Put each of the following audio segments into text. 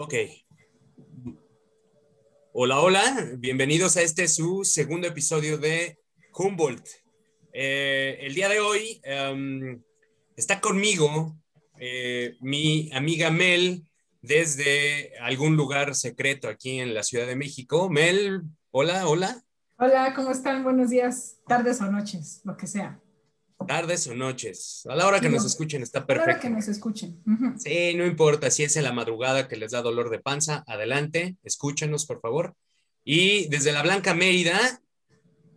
Ok. Hola, hola. Bienvenidos a este su segundo episodio de Humboldt. Eh, el día de hoy em, está conmigo eh, mi amiga Mel desde algún lugar secreto aquí en la Ciudad de México. Mel, hola, hola. Hola, ¿cómo están? Buenos días, tardes o noches, lo que sea. Tardes o noches. A la hora que nos escuchen está perfecto. A la hora que nos escuchen. Sí, no importa si es en la madrugada que les da dolor de panza, adelante, escúchenos, por favor. Y desde la Blanca Mérida,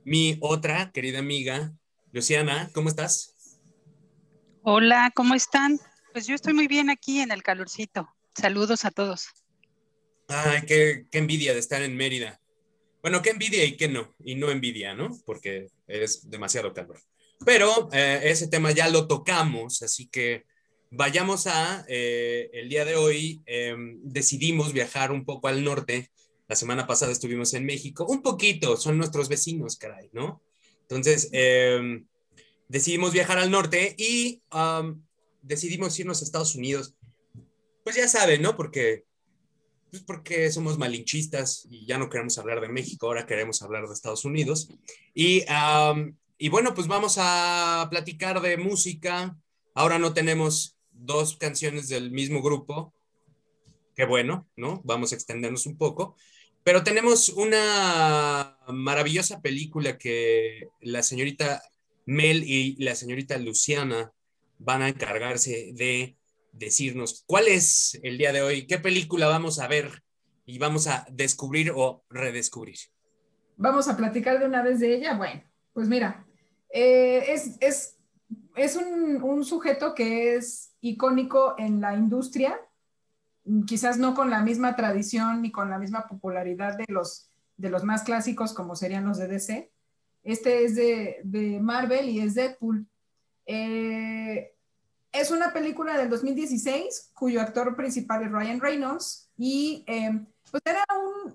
mi otra querida amiga, Luciana, ¿cómo estás? Hola, ¿cómo están? Pues yo estoy muy bien aquí en el calorcito. Saludos a todos. Ay, qué, qué envidia de estar en Mérida. Bueno, qué envidia y qué no. Y no envidia, ¿no? Porque es demasiado calor. Pero eh, ese tema ya lo tocamos, así que vayamos a, eh, el día de hoy em, decidimos viajar un poco al norte. La semana pasada estuvimos en México, un poquito, son nuestros vecinos, caray, ¿no? Entonces, em, decidimos viajar al norte y decidimos irnos a Estados Unidos. Pues ya saben, ¿no? Porque, pues porque somos malinchistas y ya no queremos hablar de México, ahora queremos hablar de Estados Unidos. Y y bueno, pues vamos a platicar de música. Ahora no tenemos dos canciones del mismo grupo. Qué bueno, ¿no? Vamos a extendernos un poco. Pero tenemos una maravillosa película que la señorita Mel y la señorita Luciana van a encargarse de decirnos cuál es el día de hoy, qué película vamos a ver y vamos a descubrir o redescubrir. Vamos a platicar de una vez de ella. Bueno, pues mira, eh, es, es, un, sujeto que es icónico en la industria, quizás no con la misma tradición ni con la misma popularidad de los, de los más clásicos como serían los de DC. Este es de, Marvel y es Deadpool. Eh, es una película del 2016 cuyo actor principal es Ryan Reynolds y eh, pues era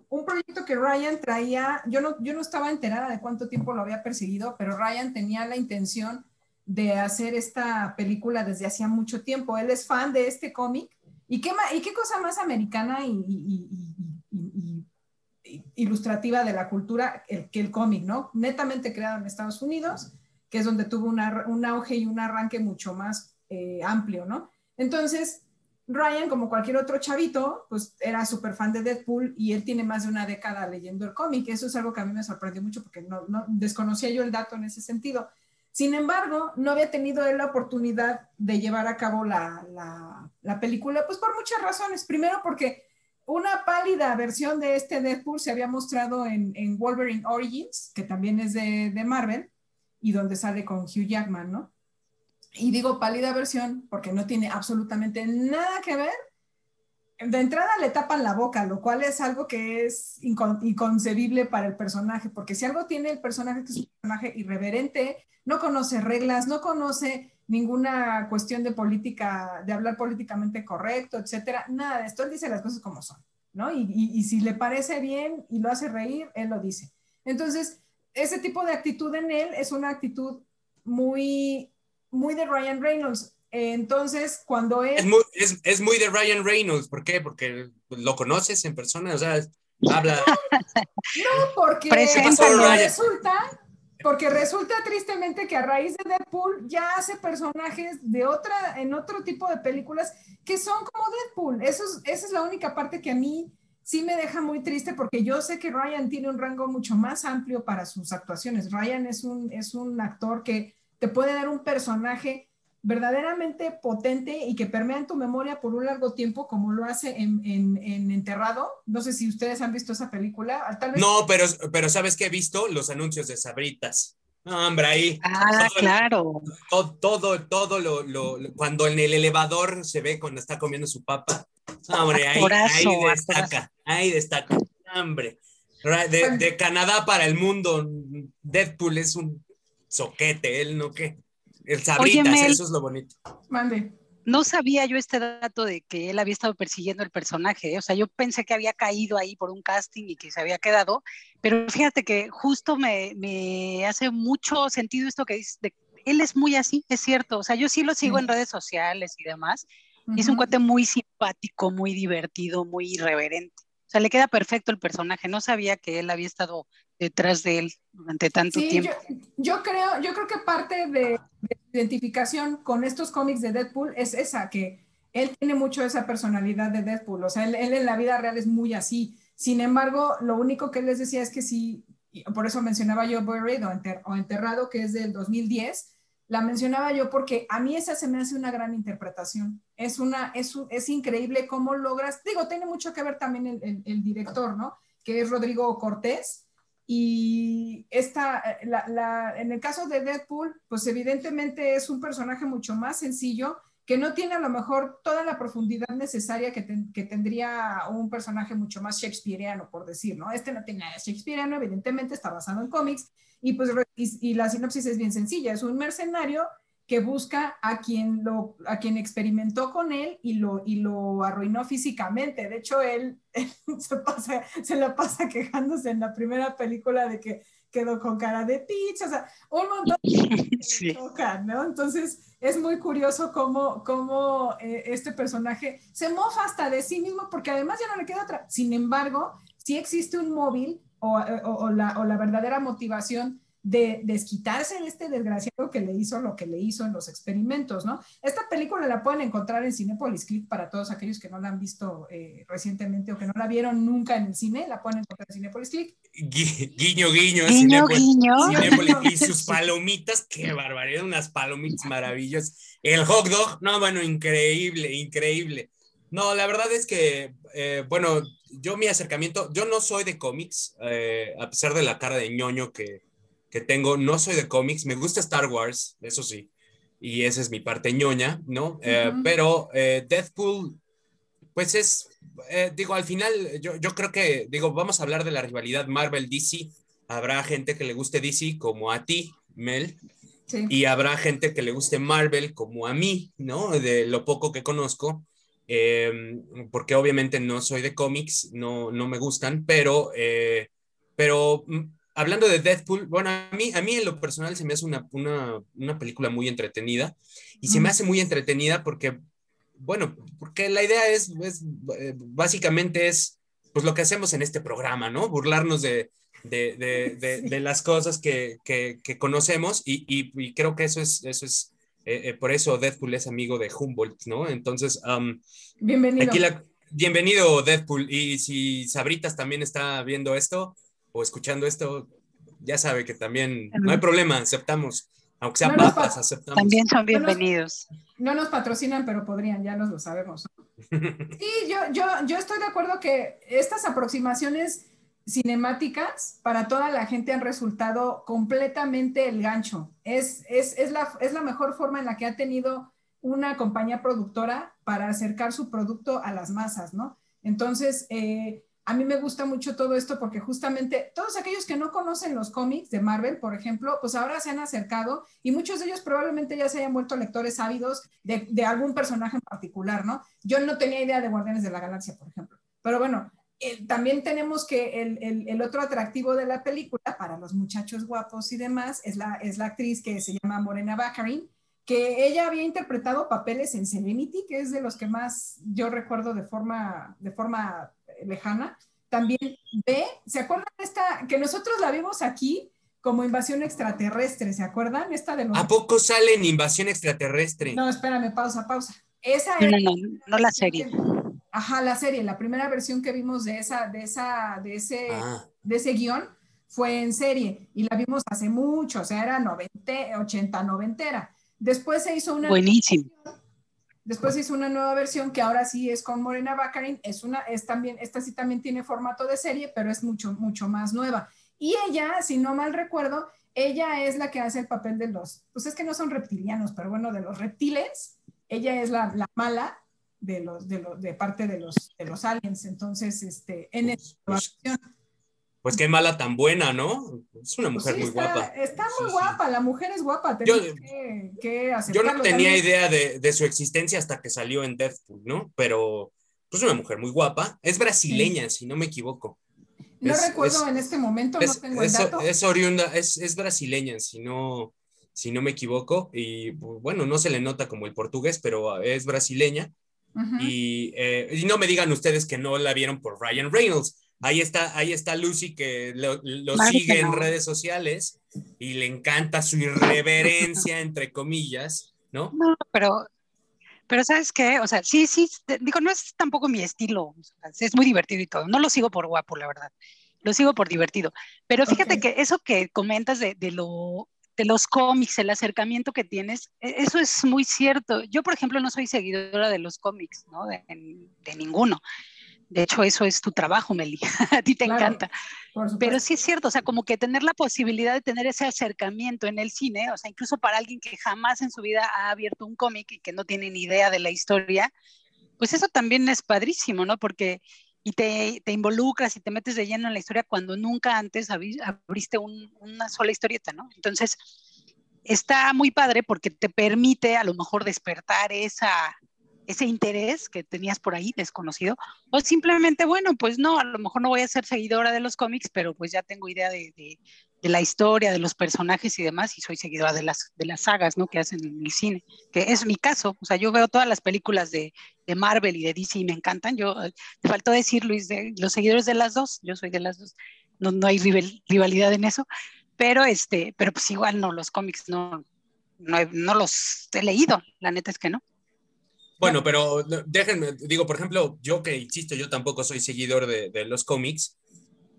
un, proyecto que Ryan traía, yo no, yo no estaba enterada de cuánto tiempo lo había perseguido, pero Ryan tenía la intención de hacer esta película desde hacía mucho tiempo. Él es fan de este cómic. ¿Y qué, y qué cosa más americana y, ilustrativa de la cultura que el cómic, ¿no? Netamente creado en Estados Unidos, que es donde tuvo un auge y un arranque mucho más eh, amplio, ¿no? Entonces, Ryan, como cualquier otro chavito, pues era súper fan de Deadpool y él tiene más de una década leyendo el cómic. Eso es algo que a mí me sorprendió mucho porque no, desconocía yo el dato en ese sentido. Sin embargo, no había tenido él la oportunidad de llevar a cabo la, película, pues por muchas razones. Primero porque una pálida versión de este Deadpool se había mostrado en, Wolverine Origins, que también es de, de Marvel, y donde sale con Hugh Jackman, ¿no? Y digo pálida versión porque no tiene absolutamente nada que ver. De entrada le tapan la boca, lo cual es algo que es inconcebible para el personaje, porque si algo tiene el personaje que es un personaje irreverente, no conoce reglas, no conoce ninguna cuestión de política, de hablar políticamente correcto, etcétera, nada de esto, él dice las cosas como son, ¿no? Y, y si le parece bien y lo hace reír, él lo dice. Entonces, ese tipo de actitud en él es una actitud muy muy de Ryan Reynolds. Entonces, cuando es... Es muy, de Ryan Reynolds, ¿por qué? Porque lo conoces en persona, o sea, habla... no, porque, resulta, porque resulta tristemente que a raíz de Deadpool ya hace personajes de otra, en otro tipo de películas que son como Deadpool. Eso esa es la única parte que a mí sí me deja muy triste porque yo sé que Ryan tiene un rango mucho más amplio para sus actuaciones. Ryan es un, es un actor que te puede dar un personaje verdaderamente potente y que permea en tu memoria por un largo tiempo, como lo hace en, Enterrado. No sé si ustedes han visto esa película. No, pero, pero ¿sabes qué he visto? Los anuncios de Sabritas. No, hombre, ahí. Ah, claro. Todo, todo, lo, cuando en el elevador se ve cuando está comiendo su papa. Hombre, ahí, ahí destaca, ahí destaca. Hombre. De, de Canadá para el mundo, Deadpool es un soquete, él no qué. El sabritas, eso es lo bonito. Mande. No sabía yo este dato de que él había estado persiguiendo el personaje, ¿eh? o sea, yo pensé que había caído ahí por un casting y que se había quedado, pero fíjate que justo me, me hace mucho sentido esto que dices, de, él es muy así, es cierto, o sea, yo sí lo sigo en redes sociales y demás, Y es un cuate muy simpático, muy divertido, muy irreverente. O sea, le queda perfecto el personaje. No sabía que él había estado detrás de él durante tanto tiempo. Yo, creo, yo creo que parte de, de identificación con estos cómics de Deadpool es esa, que él tiene mucho esa personalidad de Deadpool. O sea, él, él en la vida real es muy así. Sin embargo, lo único que les decía es que si, por eso mencionaba yo Buried o, Enterrado, que es del 2010, la mencionaba yo porque a mí esa se me hace una gran interpretación. Es, una, es, es increíble cómo logras, digo, tiene mucho que ver también el, el, director, ¿no? Que es Rodrigo Cortés. Y esta, la, en el caso de Deadpool, pues evidentemente es un personaje mucho más sencillo que no tiene a lo mejor toda la profundidad necesaria que, que, tendría un personaje mucho más shakespeareano, por decir, ¿no? Este no tiene nada shakespeareano, evidentemente está basado en cómics, y pues y, la sinopsis es bien sencilla, es un mercenario que busca a quien, lo, a quien experimentó con él y lo, y lo arruinó físicamente. De hecho, él, se, pasa, se la pasa quejándose en la primera película de que quedó con cara de pizza, o sea, un montón de sí. ¿no? Entonces, es muy curioso cómo, cómo eh, este personaje se mofa hasta de sí mismo, porque además ya no le queda otra. Sin embargo, sí existe un móvil o, o, la, o la verdadera motivación de desquitarse de este desgraciado que le hizo lo que le hizo en los experimentos, ¿no? Esta película la pueden encontrar en Cinepolis Click para todos aquellos que no la han visto eh, recientemente o que no la vieron nunca en el cine, la pueden encontrar en Cinepolis Click. Guiño, guiño, guiño, guiño. Cinepolis y sus palomitas, qué barbaridad, unas palomitas maravillosas. El hot dog, no, bueno, increíble, increíble. No, la verdad es que, eh, bueno, yo mi acercamiento, yo no soy de cómics, eh, a pesar de la cara de ñoño que, que tengo, no soy de cómics, me gusta Star Wars, eso sí, y esa es mi parte ñoña, ¿no? Eh, pero eh, Deadpool, pues es, eh, digo, al final, yo, yo creo que, digo, vamos a hablar de la rivalidad Marvel-DC, habrá gente que le guste DC como a ti, Mel, y habrá gente que le guste Marvel como a mí, ¿no? De lo poco que conozco. porque obviamente no soy de cómics, no, no me gustan, pero, pero mm, hablando de Deadpool, bueno, a mí, a mí en lo personal se me hace una, una, una película muy entretenida y se me hace muy entretenida porque, bueno, porque la idea es, es eh, básicamente es pues lo que hacemos en este programa, ¿no? Burlarnos de, de, de, de, las cosas que, que, que conocemos y, y, creo que eso es, eso es eh, eh, por eso Deadpool es amigo de Humboldt, ¿no? Entonces, bienvenido. Aquí la, bienvenido Deadpool y si Sabritas también está viendo esto, o escuchando esto, ya sabe que también no hay problema, aceptamos. Aunque sean papas, aceptamos. También son bienvenidos. No nos, patrocinan, pero podrían, ya nos lo sabemos. Sí, yo, yo, yo estoy de acuerdo que estas aproximaciones cinemáticas para toda la gente han resultado completamente el gancho. Es, es, es, la, es la mejor forma en la que ha tenido una compañía productora para acercar su producto a las masas, ¿no? Entonces, eh, a mí me gusta mucho todo esto porque justamente todos aquellos que no conocen los cómics de Marvel, por ejemplo, pues ahora se han acercado y muchos de ellos probablemente ya se hayan vuelto lectores ávidos de, algún personaje en particular, ¿no? Yo no tenía idea de Guardianes de la Galaxia, por ejemplo. Pero bueno, también tenemos que el, otro atractivo de la película para los muchachos guapos y demás es la, es la actriz que se llama Morena Baccarin, que ella había interpretado papeles en Serenity, que es de los que más yo recuerdo de forma, de forma lejana, también ve, ¿se acuerdan de esta, que nosotros la vimos aquí como invasión extraterrestre, ¿se acuerdan? Esta de ¿A poco sale en invasión extraterrestre? No, espérame, pausa, pausa. Esa no, no, no, la serie. Ajá, la serie, la primera versión que vimos de esa, de esa, de ese, ah. de ese guion fue en serie y la vimos hace mucho, o sea, era 90, 80, 90 Después se hizo una... Buenísimo. Después hizo una nueva versión que ahora sí es con Morena Baccarin. Es una, es también, esta sí también tiene formato de serie, pero es mucho, mucho más nueva. Y ella, si no mal recuerdo, ella es la que hace el papel de los, pues es que no son reptilianos, pero bueno, de los reptiles. Ella es la, la mala de los, de los, de parte de los, de los aliens. Entonces, este, en esta pues, versión pues qué mala tan buena, ¿no? Es una mujer muy guapa. Está muy guapa, la mujer es guapa. Yo, que, yo, no tenía idea de, su existencia hasta que salió en Deathpool, ¿no? Pero pues una mujer muy guapa. Es brasileña, si no me equivoco. No recuerdo en este momento, no tengo el dato. Es oriunda, es, brasileña, si no, si no me equivoco. Y bueno, no se le nota como el portugués, pero es brasileña. y, eh, y, no me digan ustedes que no la vieron por Ryan Reynolds. Ahí está, ahí está Lucy que lo, sigue en redes sociales y le encanta su irreverencia, entre comillas, ¿no? No, pero, pero ¿sabes qué? O sea, sí, sí, digo, no es tampoco mi estilo, es muy divertido y todo. No lo sigo por guapo, la verdad. Lo sigo por divertido. Pero fíjate que eso que comentas de, de, lo, de los cómics, el acercamiento que tienes, e, eso es muy cierto. Yo, por ejemplo, no soy seguidora de los cómics, ¿no? De, de ninguno. De hecho, eso es tu trabajo, Meli. A ti te encanta. Pero sí es cierto, o sea, como que tener la posibilidad de tener ese acercamiento en el cine, o sea, incluso para alguien que jamás en su vida ha abierto un cómic y que no tiene ni idea de la historia, pues eso también es padrísimo, ¿no? Porque y te, te involucras y te metes de lleno en la historia cuando nunca antes abriste una sola historieta, ¿no? Entonces, está muy padre porque te permite a lo mejor despertar esa, ese interés que tenías por ahí desconocido, o simplemente, bueno, pues no, a lo mejor no voy a ser seguidora de los cómics, pero pues ya tengo idea de, de, la historia, de los personajes y demás, y soy seguidora de las, de las sagas, ¿no? Que hacen en el cine, que es mi caso, o sea, yo veo todas las películas de, de Marvel y de DC y me encantan, yo, eh, te faltó decir, Luis, los seguidores de las dos, yo soy de las dos, no, no hay rivalidad en eso, pero este, pero pues igual no, los cómics no, no, no los he leído, la neta es que no. Bueno, pero déjenme, digo, por ejemplo, yo que insisto, yo tampoco soy seguidor de, de, los cómics,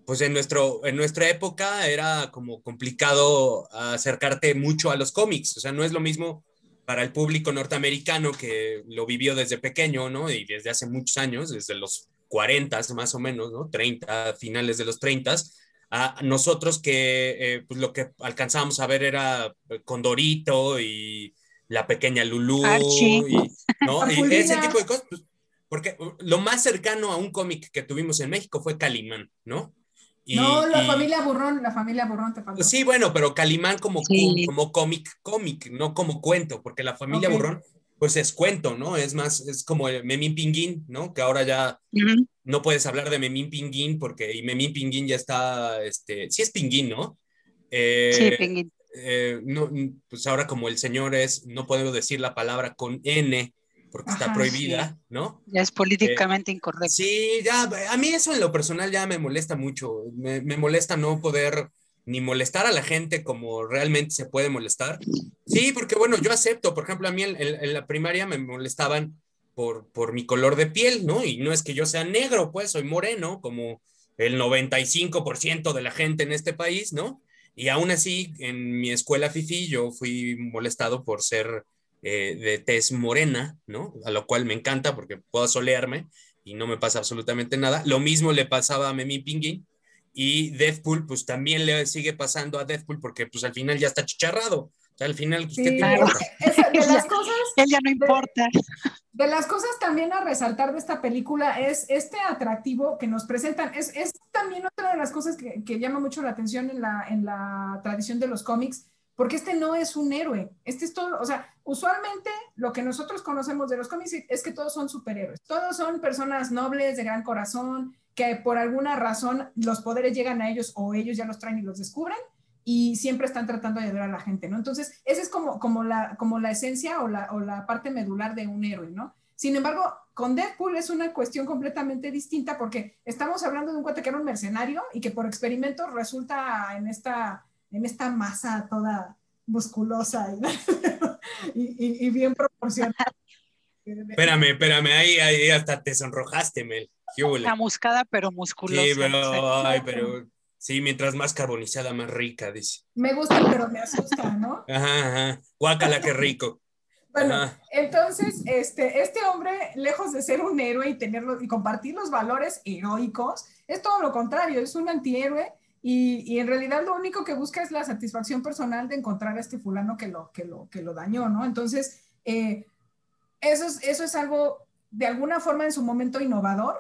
pues en, nuestro, en nuestra época era como complicado acercarte mucho a los cómics, o sea, no es lo mismo para el público norteamericano que lo vivió desde pequeño, ¿no? Y desde hace muchos años, desde los 40 más o menos, ¿no? 30, finales de los 30, a nosotros que eh, pues lo que alcanzábamos a ver era Condorito y la pequeña Lulú y, ¿no? y ese tipo de cosas, pues, porque lo más cercano a un cómic que tuvimos en México fue Calimán, ¿no? Y, no, la familia Burrón, la familia Burrón te faltó. Sí, bueno, pero Calimán como, como cómic, cómic, no como cuento, porque la familia Burrón, pues es cuento, ¿no? Es más, es como el Memín Pinguín, ¿no? Que ahora ya no puedes hablar de Memín Pinguín porque y Memín Pinguín ya está, este, sí es Pinguín, ¿no? Eh, sí, Pinguín. Eh, no, pues ahora como el señor es, no podemos decir la palabra con N porque está prohibida, ¿no? Ya es políticamente eh, incorrecto. Sí, ya, a mí eso en lo personal ya me molesta mucho, me, me, molesta no poder ni molestar a la gente como realmente se puede molestar. Sí, porque bueno, yo acepto, por ejemplo, a mí en, en la primaria me molestaban por, por mi color de piel, ¿no? Y no es que yo sea negro, pues soy moreno, como el 95% de la gente en este país, ¿no? Y aún así, en mi escuela FIFI, yo fui molestado por ser eh, de tez morena, ¿no? A lo cual me encanta porque puedo solearme y no me pasa absolutamente nada. Lo mismo le pasaba a Memi Pinguín y Deathpool, pues también le sigue pasando a Deathpool porque pues al final ya está chicharrado. O sea, al final, pues, ¿qué te importa? de las cosas... Él ya no importa. De, las cosas también a resaltar de esta película es este atractivo que nos presentan. Es, es también otra de las cosas que, que, llama mucho la atención en la, en la tradición de los cómics, porque este no es un héroe. Este es todo, o sea, usualmente lo que nosotros conocemos de los cómics es que todos son superhéroes. Todos son personas nobles, de gran corazón, que por alguna razón los poderes llegan a ellos o ellos ya los traen y los descubren y siempre están tratando de ayudar a la gente, ¿no? Entonces, esa es como, como, la, como la esencia o la, o la parte medular de un héroe, ¿no? Sin embargo, con Deadpool es una cuestión completamente distinta porque estamos hablando de un cuate que era un mercenario y que por experimentos resulta en esta, en esta masa toda musculosa y, y, bien proporcionada. Espérame, espérame, ahí, ahí hasta te sonrojaste, Mel. Chamuscada, pero musculosa. Sí, pero, ay, pero Sí, mientras más carbonizada, más rica, dice. Me gusta, pero me asusta, ¿no? Ajá, ajá. Guácala, qué rico. Bueno, entonces, este, este hombre, lejos de ser un héroe y tenerlo y compartir los valores heroicos, es todo lo contrario, es un antihéroe y, y, en realidad lo único que busca es la satisfacción personal de encontrar a este fulano que lo, que lo, que lo dañó, ¿no? Entonces, eh, eso, es, eso es algo de alguna forma en su momento innovador,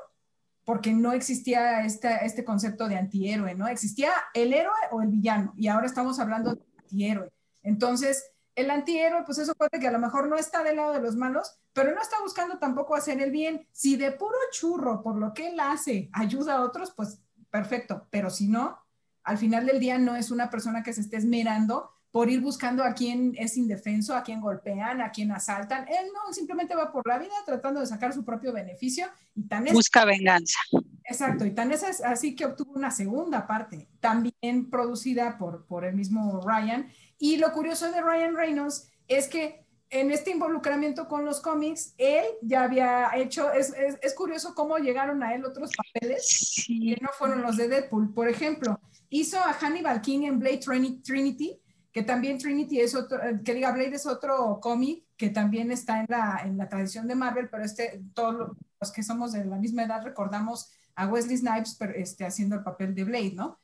porque no existía este concepto de antihéroe, ¿no? Existía el héroe o el villano, y ahora estamos hablando de antihéroe. Entonces, el antihéroe, pues eso puede que a lo mejor no está del lado de los malos, pero no está buscando tampoco hacer el bien. Si de puro churro, por lo que él hace, ayuda a otros, pues perfecto, pero si no, al final del día no es una persona que se esté esmerando por ir buscando a quién es indefenso, a quién golpean, a quién asaltan. Él no, simplemente va por la vida tratando de sacar su propio beneficio y tan es, Busca venganza. Exacto, y tan es así que obtuvo una segunda parte, también producida por, por el mismo Ryan. Y lo curioso de Ryan Reynolds es que en este involucramiento con los cómics, él ya había hecho, es, es, es curioso cómo llegaron a él otros papeles Sí. que no fueron los de Deadpool. Por ejemplo, hizo a Hannibal King en Blade Trini- Trinity, que también Trinity es otro, eh, que diga Blade es otro cómic que también está en la, en la tradición de Marvel, pero este, todos los que somos de la misma edad recordamos a Wesley Snipes pero, este, haciendo el papel de Blade, ¿no?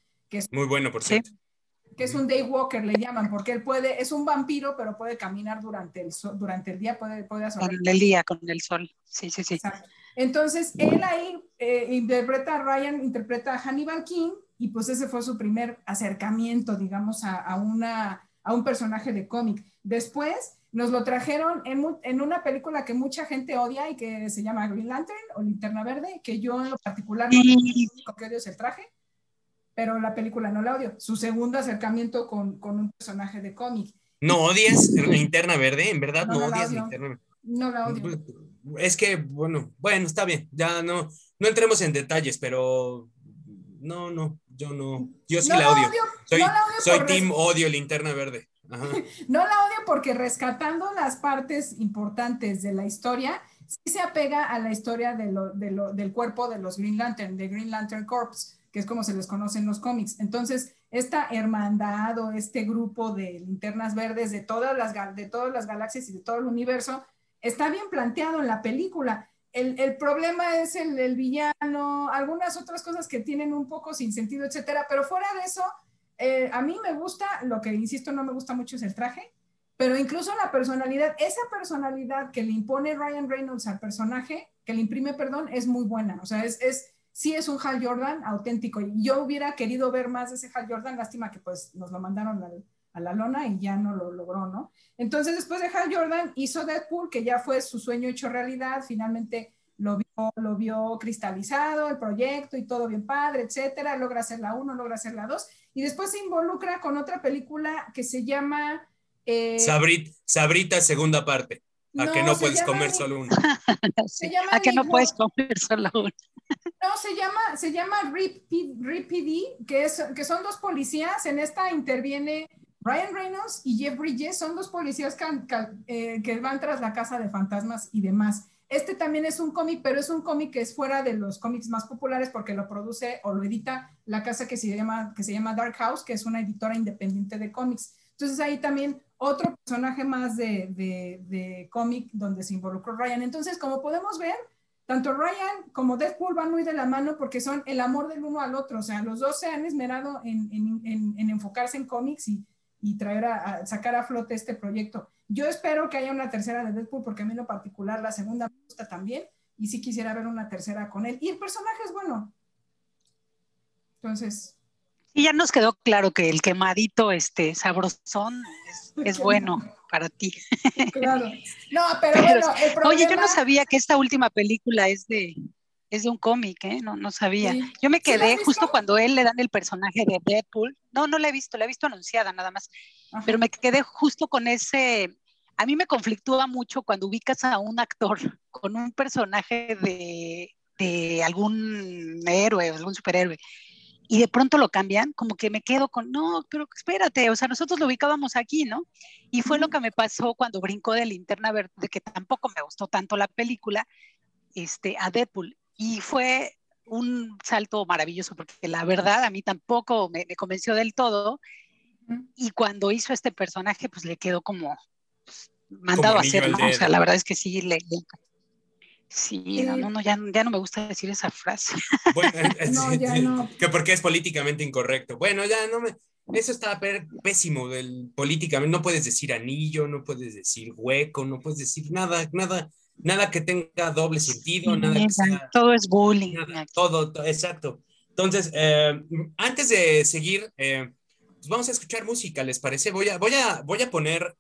Muy bueno, por Sí. cierto. Que es un daywalker, le llaman, porque él puede, es un vampiro, pero puede caminar durante el, durante el día, puede, puede Con el día, con el sol. Sí, sí, sí. Exacto. Entonces, él ahí eh, interpreta a Ryan, interpreta a Hannibal King, y pues ese fue su primer acercamiento, digamos, a, a una, a un personaje de cómic. Después nos lo trajeron en, en una película que mucha gente odia y que se llama Green Lantern o Linterna Verde, que yo en lo particular no lo único que odio es el traje, pero la película no la odio. Su segundo acercamiento con, con un personaje de cómic. ¿No odias Linterna Verde? ¿En verdad No, no, odias. Linterna Verde? No la odio. Es que, bueno, bueno, está bien. Ya no, no entremos en detalles, pero no, no, yo no. Yo sí No la odio. Soy, no la odio soy team odio Linterna Verde. Ajá. No la odio porque rescatando las partes importantes de la historia, sí se apega a la historia de lo- de lo- del cuerpo de los Green Lantern, de Green Lantern Corps, que es como se les conoce en los cómics. Entonces, esta hermandad o este grupo de linternas verdes de todas las, de todas las galaxias y de todo el universo está bien planteado en la película. El, el problema es el, el villano, algunas otras cosas que tienen un poco sin sentido, etcétera, pero fuera de eso, eh, a mí me gusta, lo que insisto no me gusta mucho es el traje, pero incluso la personalidad, esa personalidad que le impone Ryan Reynolds al personaje, que le imprime, perdón, es muy buena. O sea, es, es sí es un Hal Jordan auténtico. Yo hubiera querido ver más de ese Hal Jordan, lástima que pues nos lo mandaron al- a la lona y ya no lo logró, ¿no? Entonces, después de Hal Jordan, hizo Deadpool, que ya fue su sueño hecho realidad, finalmente lo vio, lo vio cristalizado, el proyecto y todo bien padre, etcétera, logra hacer la 1, logra hacer la 2, y después se involucra con otra película que se llama... eh, Sabrit, Sabrita, segunda parte. A que no puedes llama comer Ni- solo uno. Sí. llama A que no puedes comer solo uno. No, se llama, se llama RIP, RIP PD, que, es, que son dos policías. En esta interviene Ryan Reynolds y Jeff Bridges, son dos policías can- can- eh, que van tras la casa de fantasmas y demás. Este también es un cómic, pero es un cómic que es fuera de los cómics más populares porque lo produce o lo edita la casa que se llama, que se llama Dark House, que es una editora independiente de cómics. Entonces ahí también otro personaje más de, de, de cómic donde se involucró Ryan. Entonces, como podemos ver, tanto Ryan como Deadpool van muy de la mano porque son el amor del uno al otro. O sea, los dos se han esmerado en, en- en- en enfocarse en cómics y, y traer a, a sacar a flote este proyecto. Yo espero que haya una tercera de Deadpool porque a mí en lo particular la segunda me gusta también y sí quisiera ver una tercera con él. Y el personaje es bueno. Entonces, Y ya nos quedó claro que el quemadito este sabrosón es, es bueno para ti. claro. No, pero, Pero- bueno, el problema... Oye, yo no sabía que esta última película es de, es de un cómic, ¿eh? No, no sabía. Sí. Yo me ¿Sí quedé visto? justo cuando él le dan el personaje de Deadpool. No, no la he visto, la he visto anunciada nada más. Ajá. Pero me quedé justo con ese. A mí me conflictúa mucho cuando ubicas a un actor con un personaje de, de algún héroe, algún superhéroe, y de pronto lo cambian, como que me quedo con, no, pero espérate, o sea, nosotros lo ubicábamos aquí, ¿no? Y fue lo que me pasó cuando brincó de Linterna Verde, que tampoco me gustó tanto la película, este, a Deadpool. Y fue un salto maravilloso, porque la verdad a mí tampoco me, me convenció del todo. Y cuando hizo este personaje, pues le quedó como pues, mandado a anillo hacer. O sea, la verdad es que sí, le... le- Sí, Sí. no, no, no, ya, ya no me gusta decir esa frase. Bueno, eh, No, sí, ya sí, no. Que porque es políticamente incorrecto. Bueno, ya no me. Eso está pésimo del políticamente. No puedes decir anillo, no puedes decir hueco, no puedes decir nada, nada, nada que tenga doble sentido, nada que sea. Todo es bullying. Nada, todo, to- exacto. Entonces, eh, antes de seguir, eh, pues vamos a escuchar música, ¿les parece? Voy a, voy a, voy a poner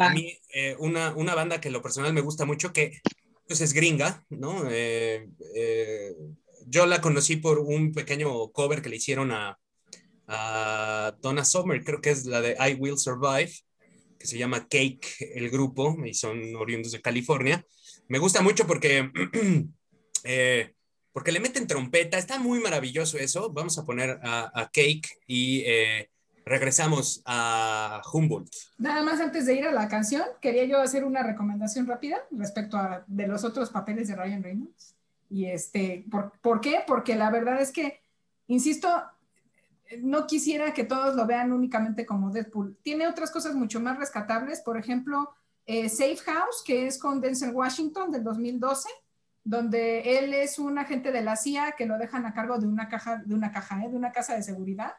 Va. a mí eh, una, una banda que lo personal me gusta mucho, que pues es gringa, ¿no? Yo la conocí por un pequeño cover que le hicieron a, a Donna Summer, creo que es la de I Will Survive, que se llama Cake, el grupo, y son oriundos de California. Me gusta mucho porque, eh, porque le meten trompeta, está muy maravilloso eso. Vamos a poner a, Cake y eh, regresamos a Humboldt. Nada más antes de ir a la canción, quería yo hacer una recomendación rápida respecto a de los otros papeles de Ryan Reynolds. Y este, ¿por, ¿por qué? Porque la verdad es que, insisto, no quisiera que todos lo vean únicamente como Deadpool. Tiene otras cosas mucho más rescatables, por ejemplo, eh, Safe House, que es con Denzel Washington del 2012, donde él es un agente de la CIA que lo dejan a cargo de una caja, de una caja, ¿eh? de una casa de seguridad.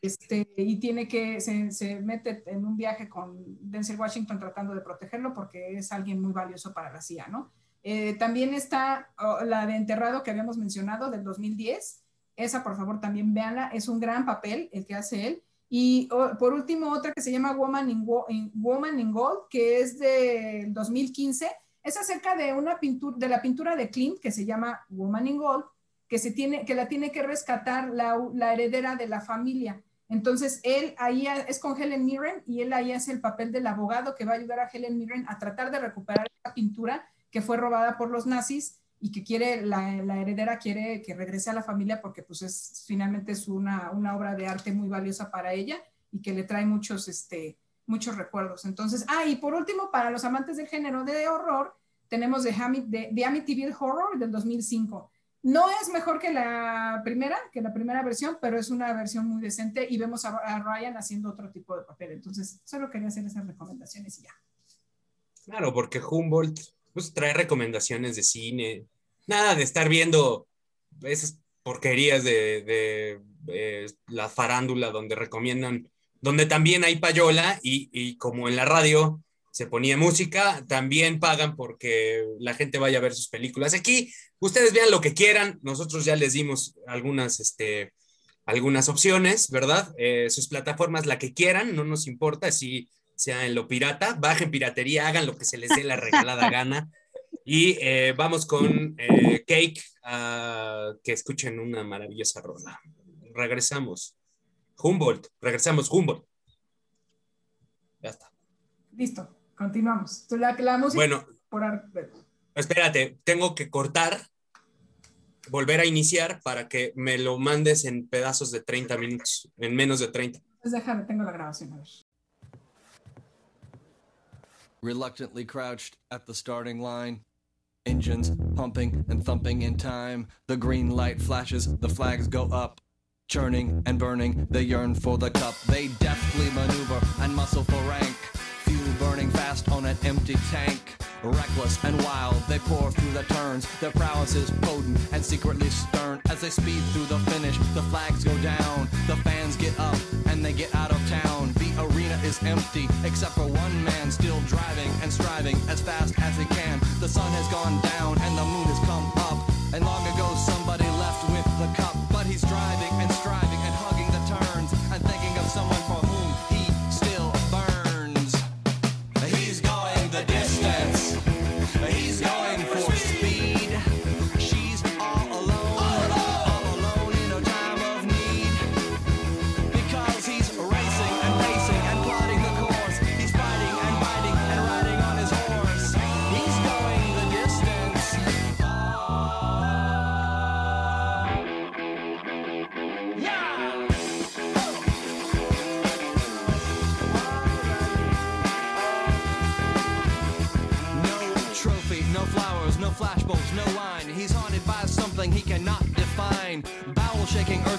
Este, y tiene que, se, se, mete en un viaje con Denzel Washington tratando de protegerlo porque es alguien muy valioso para la CIA, ¿no? Eh, también está oh, la de Enterrado que habíamos mencionado del 2010, esa, por favor, también véanla. Es un gran papel el que hace él. Y por último, otra que se llama Woman in, Woman in Gold, que es del 2015. Es acerca de una pintura, de la pintura de Klimt que se llama Woman in Gold, que, se tiene, que la tiene que rescatar la, la heredera de la familia. Entonces, él ahí es con Helen Mirren y él ahí hace el papel del abogado que va a ayudar a Helen Mirren a tratar de recuperar la pintura que fue robada por los nazis y que quiere, la, heredera quiere que regrese a la familia porque pues es, finalmente es una, obra de arte muy valiosa para ella y que le trae muchos, este, muchos recuerdos. Entonces, ah, y por último, para los amantes del género de horror, tenemos The, de, Amityville Horror del 2005. No es mejor que la primera, que la primera versión, pero es una versión muy decente y vemos a, a Ryan haciendo otro tipo de papel. Entonces, solo quería hacer esas recomendaciones y ya. Claro, porque Humboldt pues trae recomendaciones de cine, nada de estar viendo esas porquerías de, la farándula donde recomiendan, donde también hay payola y, como en la radio se ponía música, también pagan porque la gente vaya a ver sus películas. Aquí ustedes vean lo que quieran, nosotros ya les dimos algunas, este, algunas opciones, ¿verdad? Eh, sus plataformas, la que quieran, no nos importa si sea en lo pirata, bajen piratería, hagan lo que se les dé la regalada gana. Y eh, vamos con eh, Cake, uh, que escuchen una maravillosa rola. Regresamos. Humboldt, regresamos Humboldt. Ya está. Listo, continuamos. La, la música bueno, espérate, tengo que cortar, volver a iniciar para que me lo mandes en pedazos de 30 minutos, en menos de 30. Pues déjame, tengo la grabación, a ver. Reluctantly crouched at the starting line. Engines pumping and thumping in time. The green light flashes, the flags go up. Churning and burning, they yearn for the cup. They deftly maneuver and muscle for rank. Fuel burning fast on an empty tank. Reckless and wild, they pour through the turns. Their prowess is potent and secretly stern. As they speed through the finish, the flags go down. The fans get up and they get out of town. Arena is empty, except for one man still driving and striving as fast as he can. The sun has gone down and the moon has come up. And long ago, somebody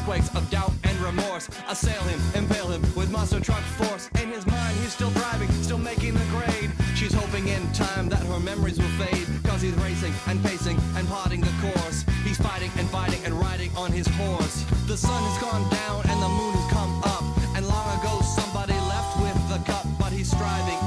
earthquakes of doubt and remorse assail him, impale him with monster truck force. In his mind, he's still driving, still making the grade. She's hoping in time that her memories will fade, cause he's racing and pacing and plotting the course. He's fighting and fighting and riding on his horse. The sun has gone down and the moon has come up, and long ago somebody left with the cup, but he's striving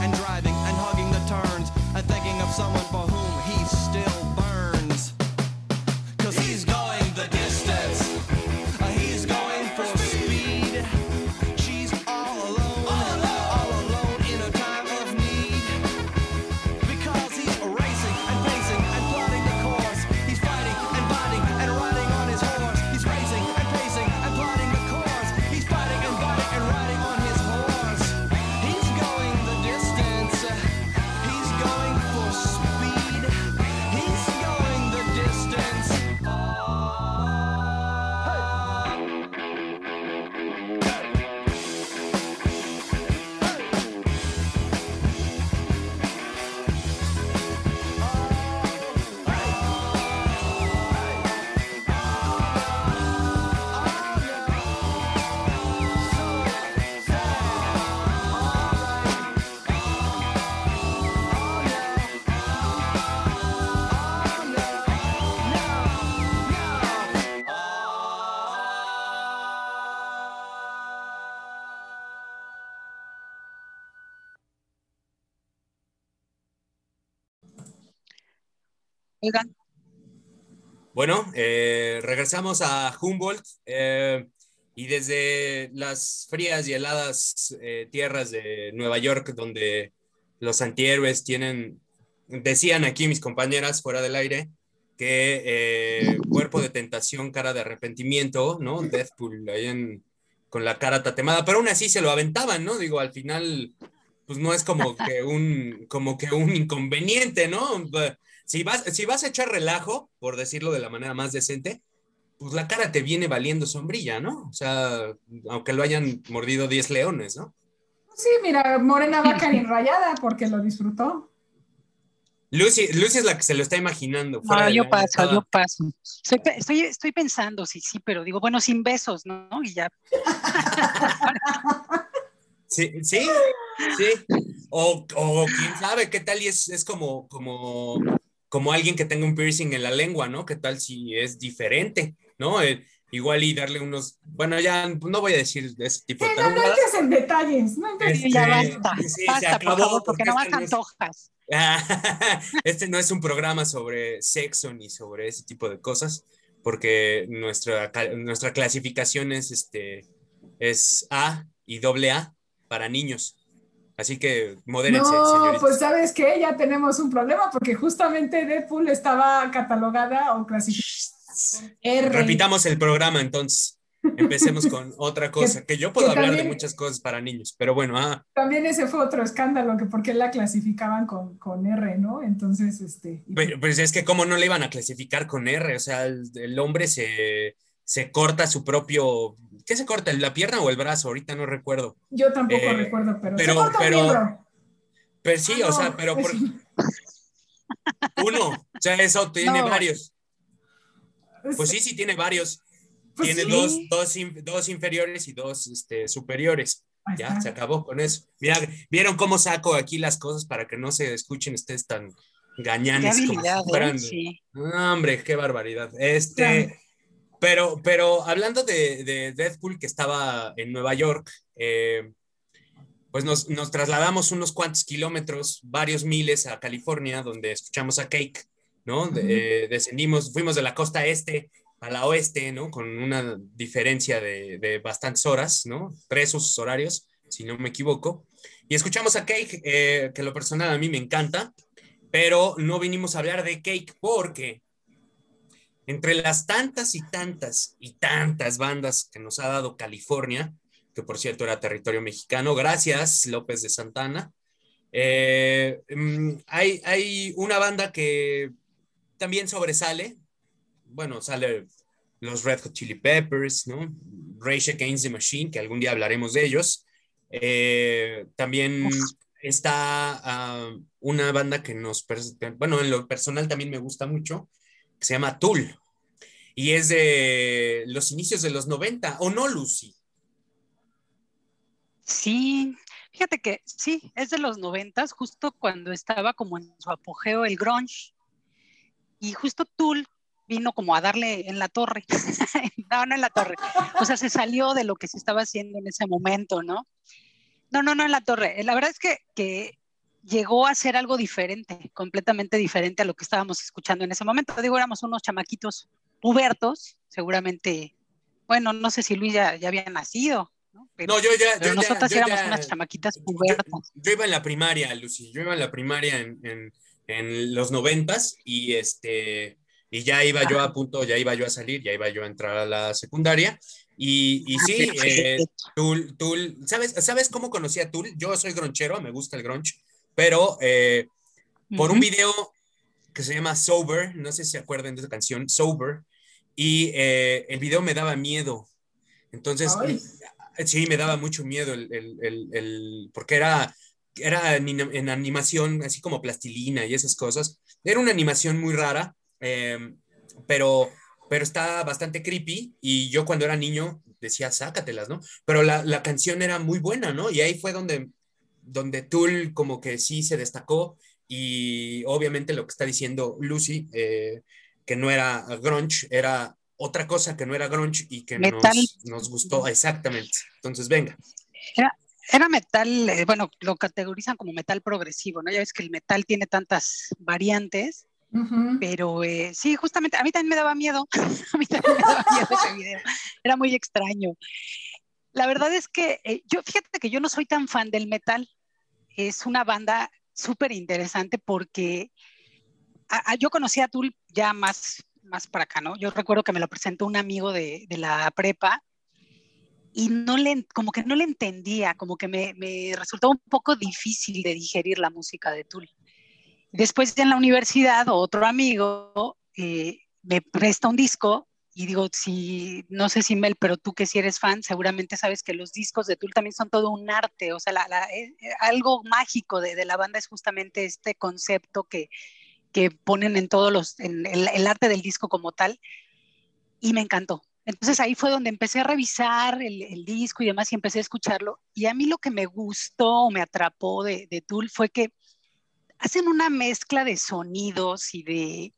Bueno, eh, regresamos a Humboldt eh, y desde las frías y heladas eh, tierras de Nueva York, donde los antihéroes tienen, decían aquí mis compañeras fuera del aire, que cuerpo de tentación, cara de arrepentimiento, ¿no? Deathpool ahí en, con la cara tatemada, pero aún así se lo aventaban, ¿no? Digo, al final, pues no es como que un, como que un inconveniente, ¿no? Si vas, si vas a echar relajo, por decirlo de la manera más decente, pues la cara te viene valiendo sombrilla, ¿no? O sea, aunque lo hayan mordido 10 leones, ¿no? Sí, mira, Morena va rayada porque lo disfrutó. Lucy, Lucy es la que se lo está imaginando. fuera no, yo paso, yo paso. Estoy, estoy pensando, sí, sí, pero digo, bueno, sin besos, ¿no? Y ya. Sí, sí, sí. O, o quién sabe, qué tal y es, es como, como, como alguien que tenga un piercing en la lengua, ¿no? ¿Qué tal si es diferente, ¿no? Eh, igual y darle unos, bueno, ya no voy a decir de ese tipo Sí, de no, no entres en detalles. No entres- Este, ya basta, sí, basta, acabó, por favor, porque porque este no es- antojas. Este no es un programa sobre sexo ni sobre ese tipo de cosas, porque nuestra, nuestra clasificación es, este, es A y doble A para niños. Así que modérense, No, señoritas. pues sabes que ya tenemos un problema porque justamente Deadpool estaba catalogada o clasificada R. Repitamos el programa entonces. Empecemos con otra cosa, que yo puedo que hablar de también- muchas cosas para niños, pero bueno, ah, También ese fue otro escándalo, que por qué la clasificaban con, con R, ¿no? Entonces, este... pero, pues es que cómo no le iban a clasificar con R, o sea, el, el hombre se, se corta su propio, ¿qué se corta? ¿La pierna o el brazo? Ahorita no recuerdo. yo tampoco eh, recuerdo, pero, pero- se corta un pero- miembro. Pero sí, Ah, o no, sea, pero por es- uno, o sea, eso tiene No. varios. es- Pues sí, sí tiene varios. pues tiene sí. dos, dos, in- dos inferiores y dos este, superiores. Ahí Ya, está. se acabó con eso. Mira, ¿vieron cómo saco aquí las cosas para que no se escuchen ustedes tan Qué gañanes como habilidad, fueran- ¿eh? Sí. No, hombre, qué barbaridad. Este, Claro. Pero, pero hablando de, de Deadpool que estaba en Nueva York, eh, pues nos, nos trasladamos unos cuantos kilómetros, varios miles a California, donde escuchamos a Cake, ¿no? De- eh, descendimos, fuimos de la costa este a la oeste, ¿no? Con una diferencia de, de bastantes horas, ¿no? Tres usos horarios, si no me equivoco. Y escuchamos a Cake, eh, que lo personal a mí me encanta, pero no vinimos a hablar de Cake porque entre las tantas y tantas y tantas bandas que nos ha dado California, que por cierto era territorio mexicano, gracias López de Santana, eh, mm, hay, hay una banda que también sobresale, bueno, sale los Red Hot Chili Peppers, ¿no? Rage Against the Machine, que algún día hablaremos de ellos. Eh, también está ah, una banda que nos, bueno, en lo personal también me gusta mucho, se llama Tool. Y es de los inicios de los 90, ¿o no, Lucy? Sí, fíjate que sí, es de los noventas, justo cuando estaba como en su apogeo el grunge. Y justo Tool vino como a darle en la torre. no, no en la torre. O sea, se salió de lo que se estaba haciendo en ese momento, ¿no? No, no, no en la torre. La verdad es que llegó a ser algo diferente, completamente diferente a lo que estábamos escuchando en ese momento. Digo, éramos unos chamaquitos pubertos, seguramente, bueno, no sé si Luis ya, ya había nacido, ¿no? Pero- No, yo ya. pero yo ya- nosotras yo éramos ya- unas chamaquitas yo- pubertas. Yo iba en la primaria, Lucy. Yo iba en la primaria en, en- en los noventas y este y ya iba yo a punto, ya iba yo a salir, ya iba yo a entrar a la secundaria. Y, y Ah, sí, eh. Tool, Tool, ¿sabes, ¿sabes cómo conocí a Tool? Yo soy gronchero, me gusta el grunge, pero eh, por un video que se llama Sober, no sé si se acuerdan de esa canción, Sober, y eh, el video me daba miedo. Entonces, Ay. sí, me daba mucho miedo, el, el- el- porque era, era en, en animación, así como plastilina y esas cosas. Era una animación muy rara, eh, pero, pero está bastante creepy y yo cuando era niño decía, sácatelas, ¿no? Pero la, la canción era muy buena, ¿no? Y ahí fue donde, donde Tool como que sí se destacó y obviamente lo que está diciendo Lucy, eh, que no era grunge, era otra cosa que no era grunge y que Metal. nos, nos gustó exactamente. Entonces, venga. Era metal, eh, bueno, lo categorizan como metal progresivo, ¿no? Ya ves que el metal tiene tantas variantes Pero eh, sí, justamente, a mí también me daba miedo, a mí también me daba miedo ese video, era muy extraño. La verdad es que eh, yo, fíjate que yo no soy tan fan del metal, es una banda súper interesante porque yo conocí a Tool ya más, más para acá, ¿no? Yo recuerdo que me lo presentó un amigo de, la prepa y no le, como que no le entendía, como que me, me, resultó un poco difícil de digerir la música de Tool. Después en la universidad, otro amigo eh, me presta un disco y digo, si, no sé si Mel, pero tú que si eres fan, seguramente sabes que los discos de Tool también son todo un arte, o sea, eh, eh, algo mágico de, de, la banda es justamente este concepto que, que ponen en todos los, en el, el, arte del disco como tal, y me encantó. Entonces ahí fue donde empecé a revisar el, el disco y demás y empecé a escucharlo, y a mí lo que me gustó, me atrapó de, de Tool fue que hacen una mezcla de sonidos y de,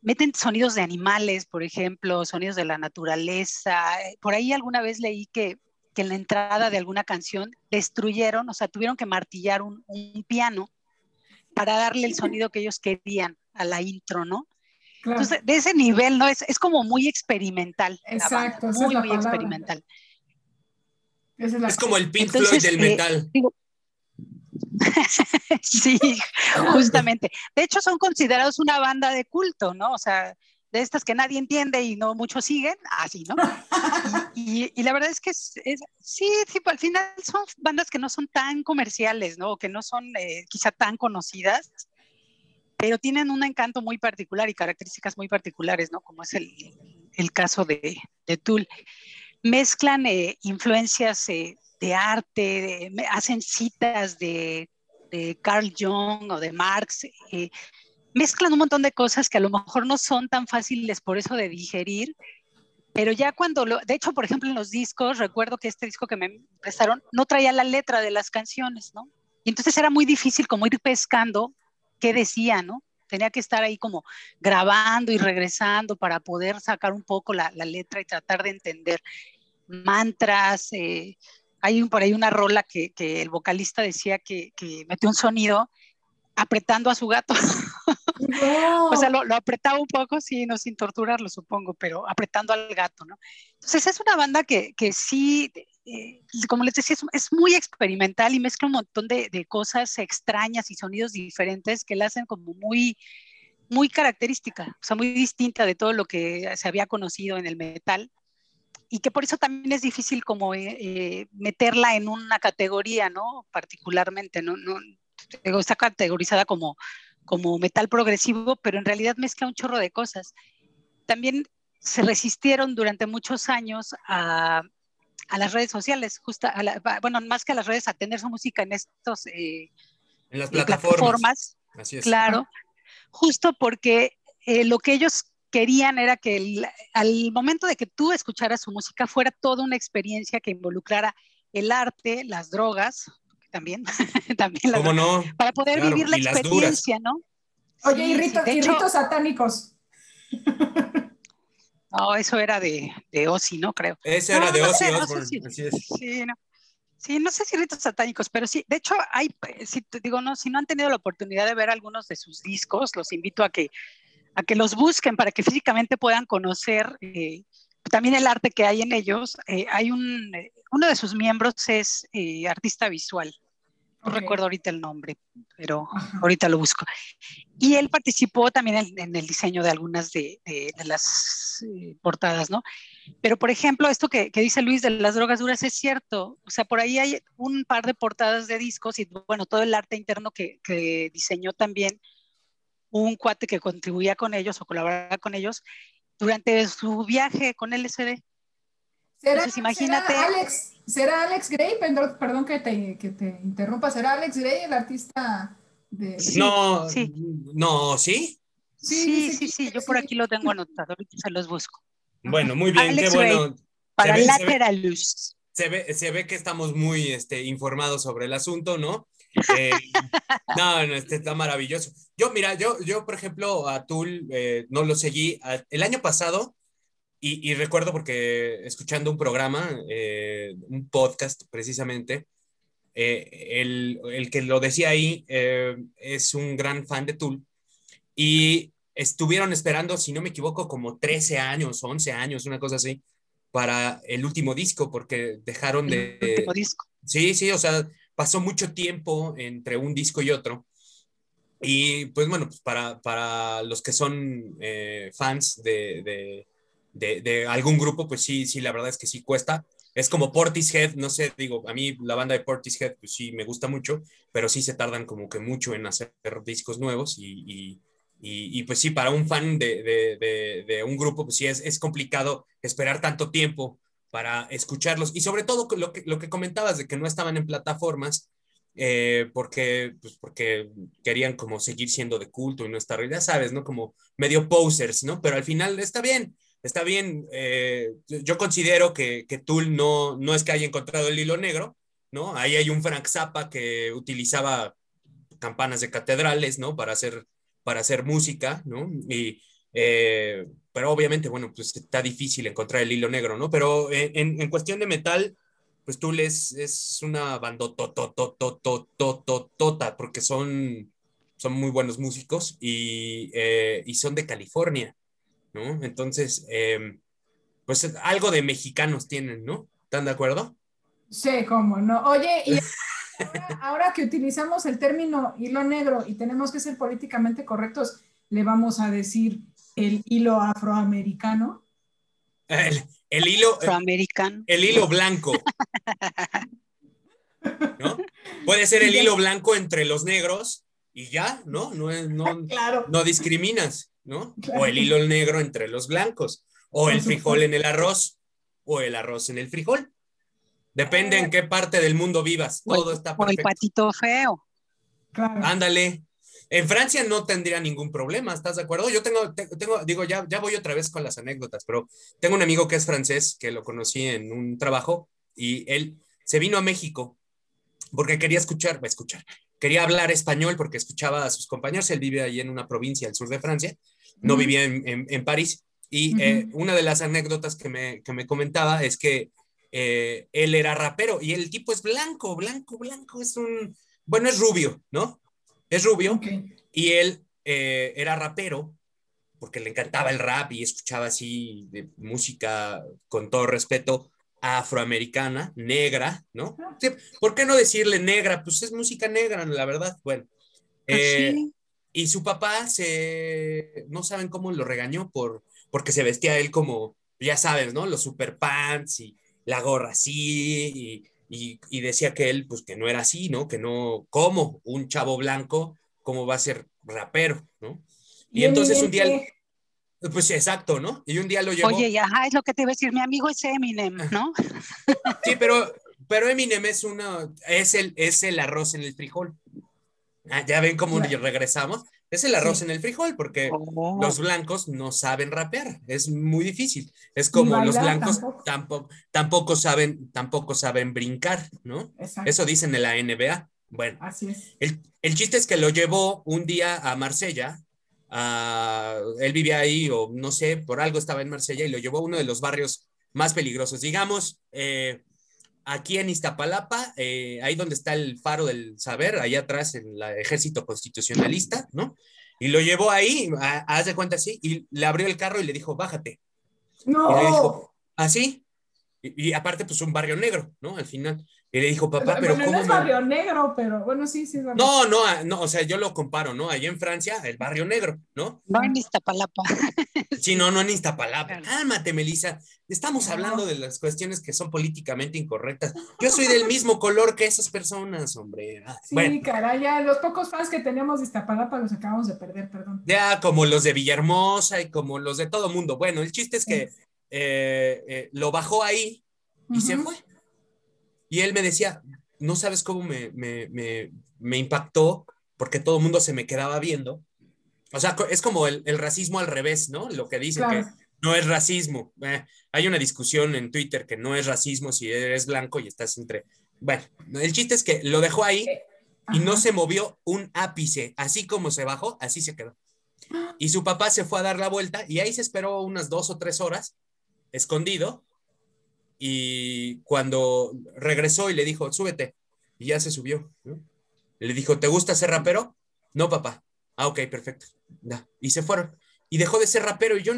meten sonidos de animales, por ejemplo, sonidos de la naturaleza. Por ahí alguna vez leí que, que en la entrada de alguna canción destruyeron, o sea, tuvieron que martillar un, un piano para darle el sonido que ellos querían a la intro, ¿no? Claro. Entonces, de ese nivel, ¿no? Es, es como muy experimental. Exacto, muy, es muy experimental. Es, es, como el Pink Entonces, Floyd del eh, metal. Digo, sí, justamente. De hecho, son considerados una banda de culto, ¿no? O sea, de estas que nadie entiende y no muchos siguen, así, ¿no? Y, y, y la verdad es que es, es, sí, sí, al final son bandas que no son tan comerciales, ¿no? Que no son eh, quizá tan conocidas, pero tienen un encanto muy particular y características muy particulares, ¿no? Como es el, el caso de, de Tool. Mezclan eh, influencias eh, de arte, de, hacen citas de, de, Carl Jung o de Marx, eh, mezclan un montón de cosas que a lo mejor no son tan fáciles por eso de digerir, pero ya cuando, lo, de hecho, por ejemplo, en los discos, recuerdo que este disco que me prestaron no traía la letra de las canciones, ¿no? Y entonces era muy difícil como ir pescando qué decía, ¿no? Tenía que estar ahí como grabando y regresando para poder sacar un poco la, la letra y tratar de entender mantras, eh, hay por ahí una rola que, que el vocalista decía que, que, metió un sonido apretando a su gato. O sea, lo, lo, apretaba un poco, sí, no sin torturarlo, supongo, pero apretando al gato, ¿no? Entonces es una banda que, que sí, eh, como les decía, es, es, muy experimental y mezcla un montón de, de, cosas extrañas y sonidos diferentes que la hacen como muy, muy característica, o sea, muy distinta de todo lo que se había conocido en el metal y que por eso también es difícil como eh, eh, meterla en una categoría, ¿no? Particularmente, ¿no? no está categorizada como, como metal progresivo, pero en realidad mezcla un chorro de cosas. También se resistieron durante muchos años a, a las redes sociales, justa, a la, bueno, más que a las redes, a tener su música en estos... Eh, en las plataformas. plataformas Así es. Claro, justo porque eh, lo que ellos querían era que el, al momento de que tú escucharas su música fuera toda una experiencia que involucrara el arte, las drogas, también, también las, ¿Cómo no? para poder claro, vivir la experiencia, ¿no? Oye, sí, y, rito, sí, y hecho, ritos satánicos. No, eso era de, de Ozzy, ¿no? Creo. Eso era de no Ozzy sé, Osbourne, no sé si, así es. Sí, no. Sí, no sé si ritos satánicos, pero sí, de hecho hay, si te digo, no, si no han tenido la oportunidad de ver algunos de sus discos, los invito a que a que los busquen para que físicamente puedan conocer eh, también el arte que hay en ellos. Eh, hay un, uno de sus miembros es eh, artista visual. No okay. recuerdo ahorita el nombre, pero ahorita lo busco. Y él participó también en, en el diseño de algunas de, de, de las eh, portadas, ¿no? Pero, por ejemplo, esto que, que, dice Luis de las drogas duras es cierto. O sea, por ahí hay un par de portadas de discos y, bueno, todo el arte interno que, que diseñó también un cuate que contribuía con ellos o colaboraba con ellos durante su viaje con LSD. ¿Será, Entonces, imagínate. ¿será Alex, ¿será Alex Gray? Perdón, perdón que, te, que, te, interrumpa. ¿Será Alex Gray el artista de.? Sí, no, sí. no, ¿sí? Sí, sí, sí, sí, Yo por aquí lo tengo anotado. Ahorita se los busco. Bueno, muy bien, Alex qué bueno. Gray, para se ve, Lateralus. Se ve, se ve que estamos muy este, informados sobre el asunto, ¿no? Eh, no, no, este está maravilloso. Yo, mira, yo, yo por ejemplo, a Tool eh, no lo seguí a, el año pasado y, y, recuerdo porque escuchando un programa, eh, un podcast precisamente, eh, el, el, que lo decía ahí eh, es un gran fan de Tool y estuvieron esperando, si no me equivoco, como 13 años, 11 años, una cosa así, para el último disco, porque dejaron de... El último disco. Sí, sí, o sea, pasó mucho tiempo entre un disco y otro. Y pues bueno, pues para, para los que son eh, fans de, de, algún grupo, pues sí, sí, la verdad es que sí cuesta. Es como Portishead, no sé, digo, a mí la banda de Portishead, pues sí, me gusta mucho, pero sí se tardan como que mucho en hacer discos nuevos y, y, pues sí, para un fan de, un grupo, pues sí, es complicado esperar tanto tiempo para escucharlos. Y sobre todo lo que, lo que comentabas de que no estaban en plataformas, eh, porque, pues porque querían como seguir siendo de culto y no estar, ya sabes, ¿no? Como medio posers, ¿no? Pero al final está bien, está bien. Eh, yo considero que, que Tool no, no es que haya encontrado el hilo negro, ¿no? Ahí hay un Frank Zappa que utilizaba campanas de catedrales, ¿no? Para hacer, para hacer música, ¿no? Y, eh, pero obviamente, bueno, pues está difícil encontrar el hilo negro, ¿no? Pero en, en cuestión de metal, pues Tool es, es una bandototototototota, porque son, son muy buenos músicos y, eh, y son de California, ¿no? Entonces, eh, pues algo de mexicanos tienen, ¿no? ¿Están de acuerdo? Sí, cómo no. Oye, y ahora, ahora, que utilizamos el término hilo negro y tenemos que ser políticamente correctos, le vamos a decir el hilo afroamericano. El, el hilo afroamericano. El hilo blanco. ¿No? Puede ser el hilo blanco entre los negros y ya, ¿no? No, es, no, claro. no discriminas, ¿no? Claro. O el hilo negro entre los blancos, o el frijol en el arroz, o el arroz en el frijol. Depende en qué parte del mundo vivas. Todo está perfecto. O el patito feo. Claro. Ándale. En Francia no tendría ningún problema, ¿estás de acuerdo? Yo tengo, tengo digo, ya, ya voy otra vez con las anécdotas, pero tengo un amigo que es francés, que lo conocí en un trabajo, y él se vino a México porque quería escuchar, va a escuchar, quería hablar español porque escuchaba a sus compañeros, él vive ahí en una provincia al sur de Francia, no uh -huh. vivía en, en, en, París, y uh -huh. eh, una de las anécdotas que me, que me comentaba es que eh, él era rapero y el tipo es blanco, blanco, blanco, es un, bueno, es rubio, ¿no? Es rubio, okay. y él eh, era rapero, porque le encantaba el rap y escuchaba así de música, con todo respeto, afroamericana, negra, ¿no? ¿Por qué no decirle negra? Pues es música negra, la verdad. Bueno. Eh, sí. Y su papá se, no saben cómo lo regañó por, porque se vestía él como, ya sabes, ¿no? Los super pants y la gorra así y y, y, decía que él, pues que no era así, ¿no? Que no, como un chavo blanco, ¿cómo va a ser rapero, ¿no? Y, y entonces un día, pues exacto, ¿no? Y un día lo llevó. Oye, ajá, es lo que te iba a decir, mi amigo es Eminem, ¿no? sí, pero, pero Eminem es una, es el, es el arroz en el frijol. Ah, ya ven cómo regresamos. Es el arroz sí. en el frijol, porque oh. los blancos no saben rapear, es muy difícil. Es como los blancos tampoco. tampoco. Tampoco, saben, tampoco saben brincar, ¿no? Exacto. Eso dicen en la NBA. Bueno, Así es. El, el, chiste es que lo llevó un día a Marsella. Uh, él vivía ahí, o no sé, por algo estaba en Marsella y lo llevó a uno de los barrios más peligrosos. Digamos, eh, aquí en Iztapalapa, eh, ahí donde está el faro del saber, allá atrás en el ejército constitucionalista, ¿no? Y lo llevó ahí, haz de cuenta así, y le abrió el carro y le dijo, bájate. No. Y le dijo, ¿así? Y, y, aparte, pues un barrio negro, ¿no? Al final. Y le dijo, papá, pero, ¿cómo? No es barrio me... negro, pero bueno, sí, sí. Es barrio. No, no, ah, no, o sea, yo lo comparo, ¿no? Allá en Francia, el barrio negro, ¿no? No en Iztapalapa. Sí, no, no en Iztapalapa. Cálmate, Melissa. Estamos hablando de las cuestiones que son políticamente incorrectas. Yo soy del mismo color que esas personas, hombre. Ah, sí, bueno. caray, ya los pocos fans que teníamos de Iztapalapa los acabamos de perder, perdón. Ya, como los de Villahermosa y como los de todo mundo. Bueno, el chiste es que sí. eh, eh, lo bajó ahí y uh -huh. se fue. Y él me decía, no sabes cómo me, me, me, me impactó, porque todo el mundo se me quedaba viendo. O sea, es como el, el racismo al revés, ¿no? Lo que dicen claro. que no es racismo. Eh, hay una discusión en Twitter que no es racismo si eres blanco y estás entre... Bueno, el chiste es que lo dejó ahí y no se movió un ápice. Así como se bajó, así se quedó. Y su papá se fue a dar la vuelta y ahí se esperó unas dos o tres horas, escondido, y cuando regresó y le dijo, súbete, y ya se subió. ¿no? Le dijo, ¿te gusta ser rapero? No, papá. Ah, ok, perfecto. Ya. Y se fueron. y dejó de ser rapero. Y yo,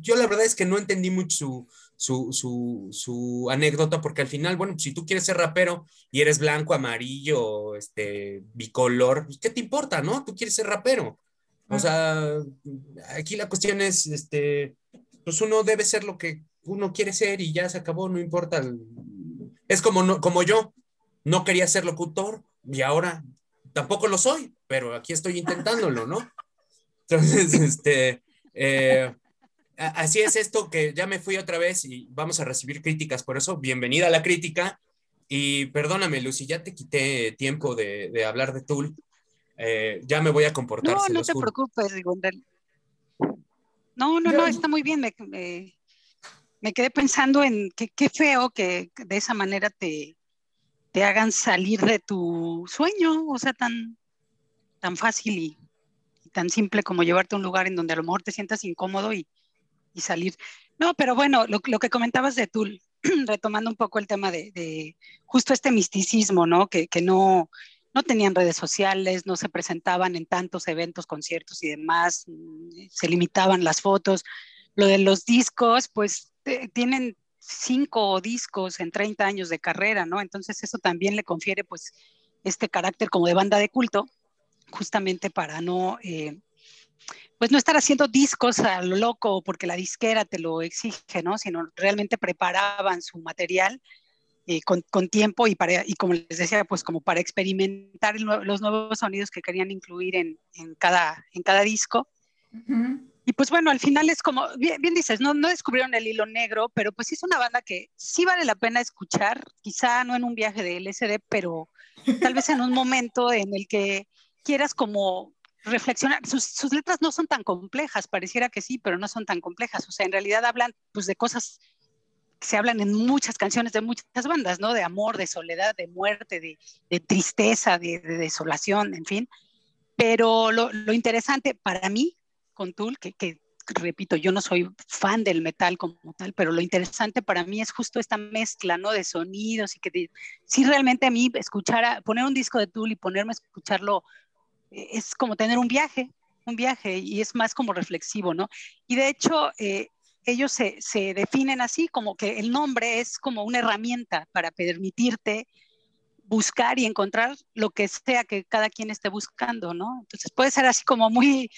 yo la verdad es que no entendí mucho su, su, su, anécdota, porque al final, bueno, si tú quieres ser rapero y eres blanco, amarillo, este, bicolor, pues, ¿qué te importa, no? Tú quieres ser rapero. O sea, aquí la cuestión es, este, pues uno debe ser lo que uno quiere ser y ya se acabó, no importa. Es como, no, como yo, no quería ser locutor y ahora tampoco lo soy, pero aquí estoy intentándolo, ¿no? Entonces, este, eh, así es esto que ya me fui otra vez y vamos a recibir críticas por eso. Bienvenida a la crítica. Y perdóname, Lucy, ya te quité tiempo de, hablar de Tool. Eh, ya me voy a comportar. No, no te preocupes, No, no, no, está muy bien. Me, me, quedé pensando en qué feo que de esa manera te, te hagan salir de tu sueño, o sea, tan, tan fácil y, tan simple como llevarte a un lugar en donde a lo mejor te sientas incómodo y, salir. No, pero bueno, lo, que comentabas de Tul, retomando un poco el tema de, justo este misticismo, ¿no? Que, no, no tenían redes sociales, no se presentaban en tantos eventos, conciertos y demás, se limitaban las fotos. Lo de los discos, pues tienen cinco discos en 30 años de carrera, ¿no? Entonces eso también le confiere pues este carácter como de banda de culto, justamente para no, eh, pues no estar haciendo discos a lo loco porque la disquera te lo exige, ¿no? Sino realmente preparaban su material eh, con, tiempo y, para, y como les decía, pues como para experimentar los nuevos sonidos que querían incluir en, cada, en cada disco. Y pues bueno, al final es como, bien, dices, no, no descubrieron el hilo negro, pero pues es una banda que sí vale la pena escuchar, quizá no en un viaje de LSD, pero tal vez en un momento en el que quieras como reflexionar. Sus, sus, letras no son tan complejas, pareciera que sí, pero no son tan complejas. O sea, en realidad hablan pues de cosas que se hablan en muchas canciones de muchas bandas, ¿no? De amor, de soledad, de muerte, de, de tristeza, de, de, desolación, en fin. Pero lo, lo interesante para mí con Tool, que, repito, yo no soy fan del metal como tal, pero lo interesante para mí es justo esta mezcla, ¿no? De sonidos y que si realmente a mí escuchar, poner un disco de Tool y ponerme a escucharlo eh, es como tener un viaje, un viaje y es más como reflexivo, ¿no? Y de hecho, eh, ellos se, se, definen así, como que el nombre es como una herramienta para permitirte buscar y encontrar lo que sea que cada quien esté buscando, ¿no? Entonces puede ser así como muy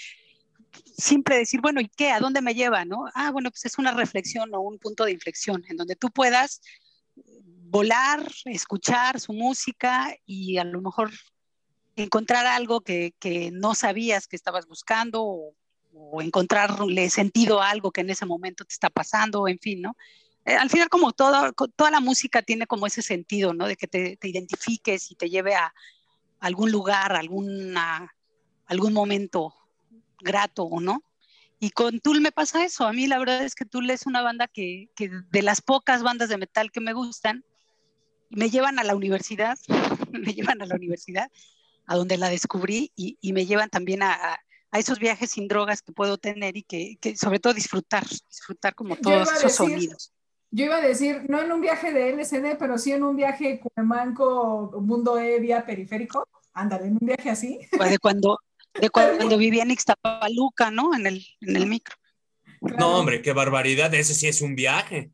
simple decir, bueno, ¿y qué? ¿A dónde me lleva? ¿no? Ah, bueno, pues es una reflexión o un punto de inflexión en donde tú puedas volar, escuchar su música y a lo mejor encontrar algo que, que no sabías que estabas buscando o, encontrarle sentido a algo que en ese momento te está pasando, en fin, ¿no? Eh, al final, como toda, toda la música tiene como ese sentido, ¿no? De que te, te identifiques y te lleve a algún lugar, alguna, algún momento grato o no. Y con Tool me pasa eso. A mí la verdad es que Tool es una banda que, que de las pocas bandas de metal que me gustan, me llevan a la universidad, me llevan a la universidad, a donde la descubrí y, y me llevan también a, a, esos viajes sin drogas que puedo tener y que, que sobre todo disfrutar, disfrutar como todos esos sonidos. Yo iba a decir, no en un viaje de LSD, pero sí en un viaje Cuemanco, Mundo E, vía periférico. Ándale, en un viaje así. Cuando, de cuando vivía en Ixtapaluca, ¿no? En el, en el micro. No, hombre, qué barbaridad, ese sí es un viaje.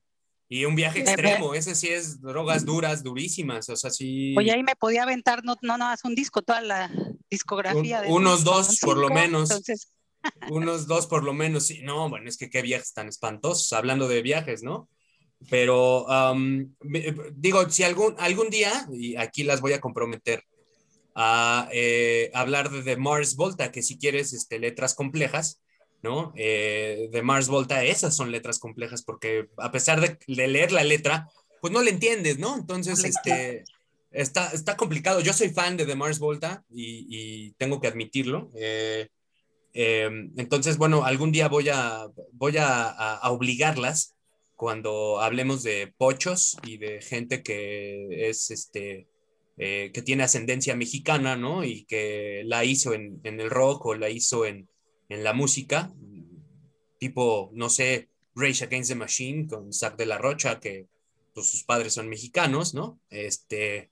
Y un viaje extremo, ese sí es drogas duras, durísimas, o sea, sí. Oye, ahí me podía aventar, no, no, no, un disco, toda la discografía. de unos dos, por lo menos. unos dos, por lo menos, sí. No, bueno, es que qué viajes tan espantosos, hablando de viajes, ¿no? Pero, digo, si algún, algún día, y aquí las voy a comprometer, a eh, hablar de, de, Mars Volta, que si quieres este, letras complejas, ¿no? Eh, de Mars Volta, esas son letras complejas, porque a pesar de, leer la letra, pues no le entiendes, ¿no? Entonces, este, está, está complicado. Yo soy fan de The Mars Volta y, tengo que admitirlo. Eh, entonces, bueno, algún día voy a, voy a, a, obligarlas cuando hablemos de pochos y de gente que es este eh, que tiene ascendencia mexicana, ¿no? Y que la hizo en, el rock o la hizo en, la música, tipo, no sé, Rage Against the Machine con Zack de la Rocha, que pues, sus padres son mexicanos, ¿no? Este,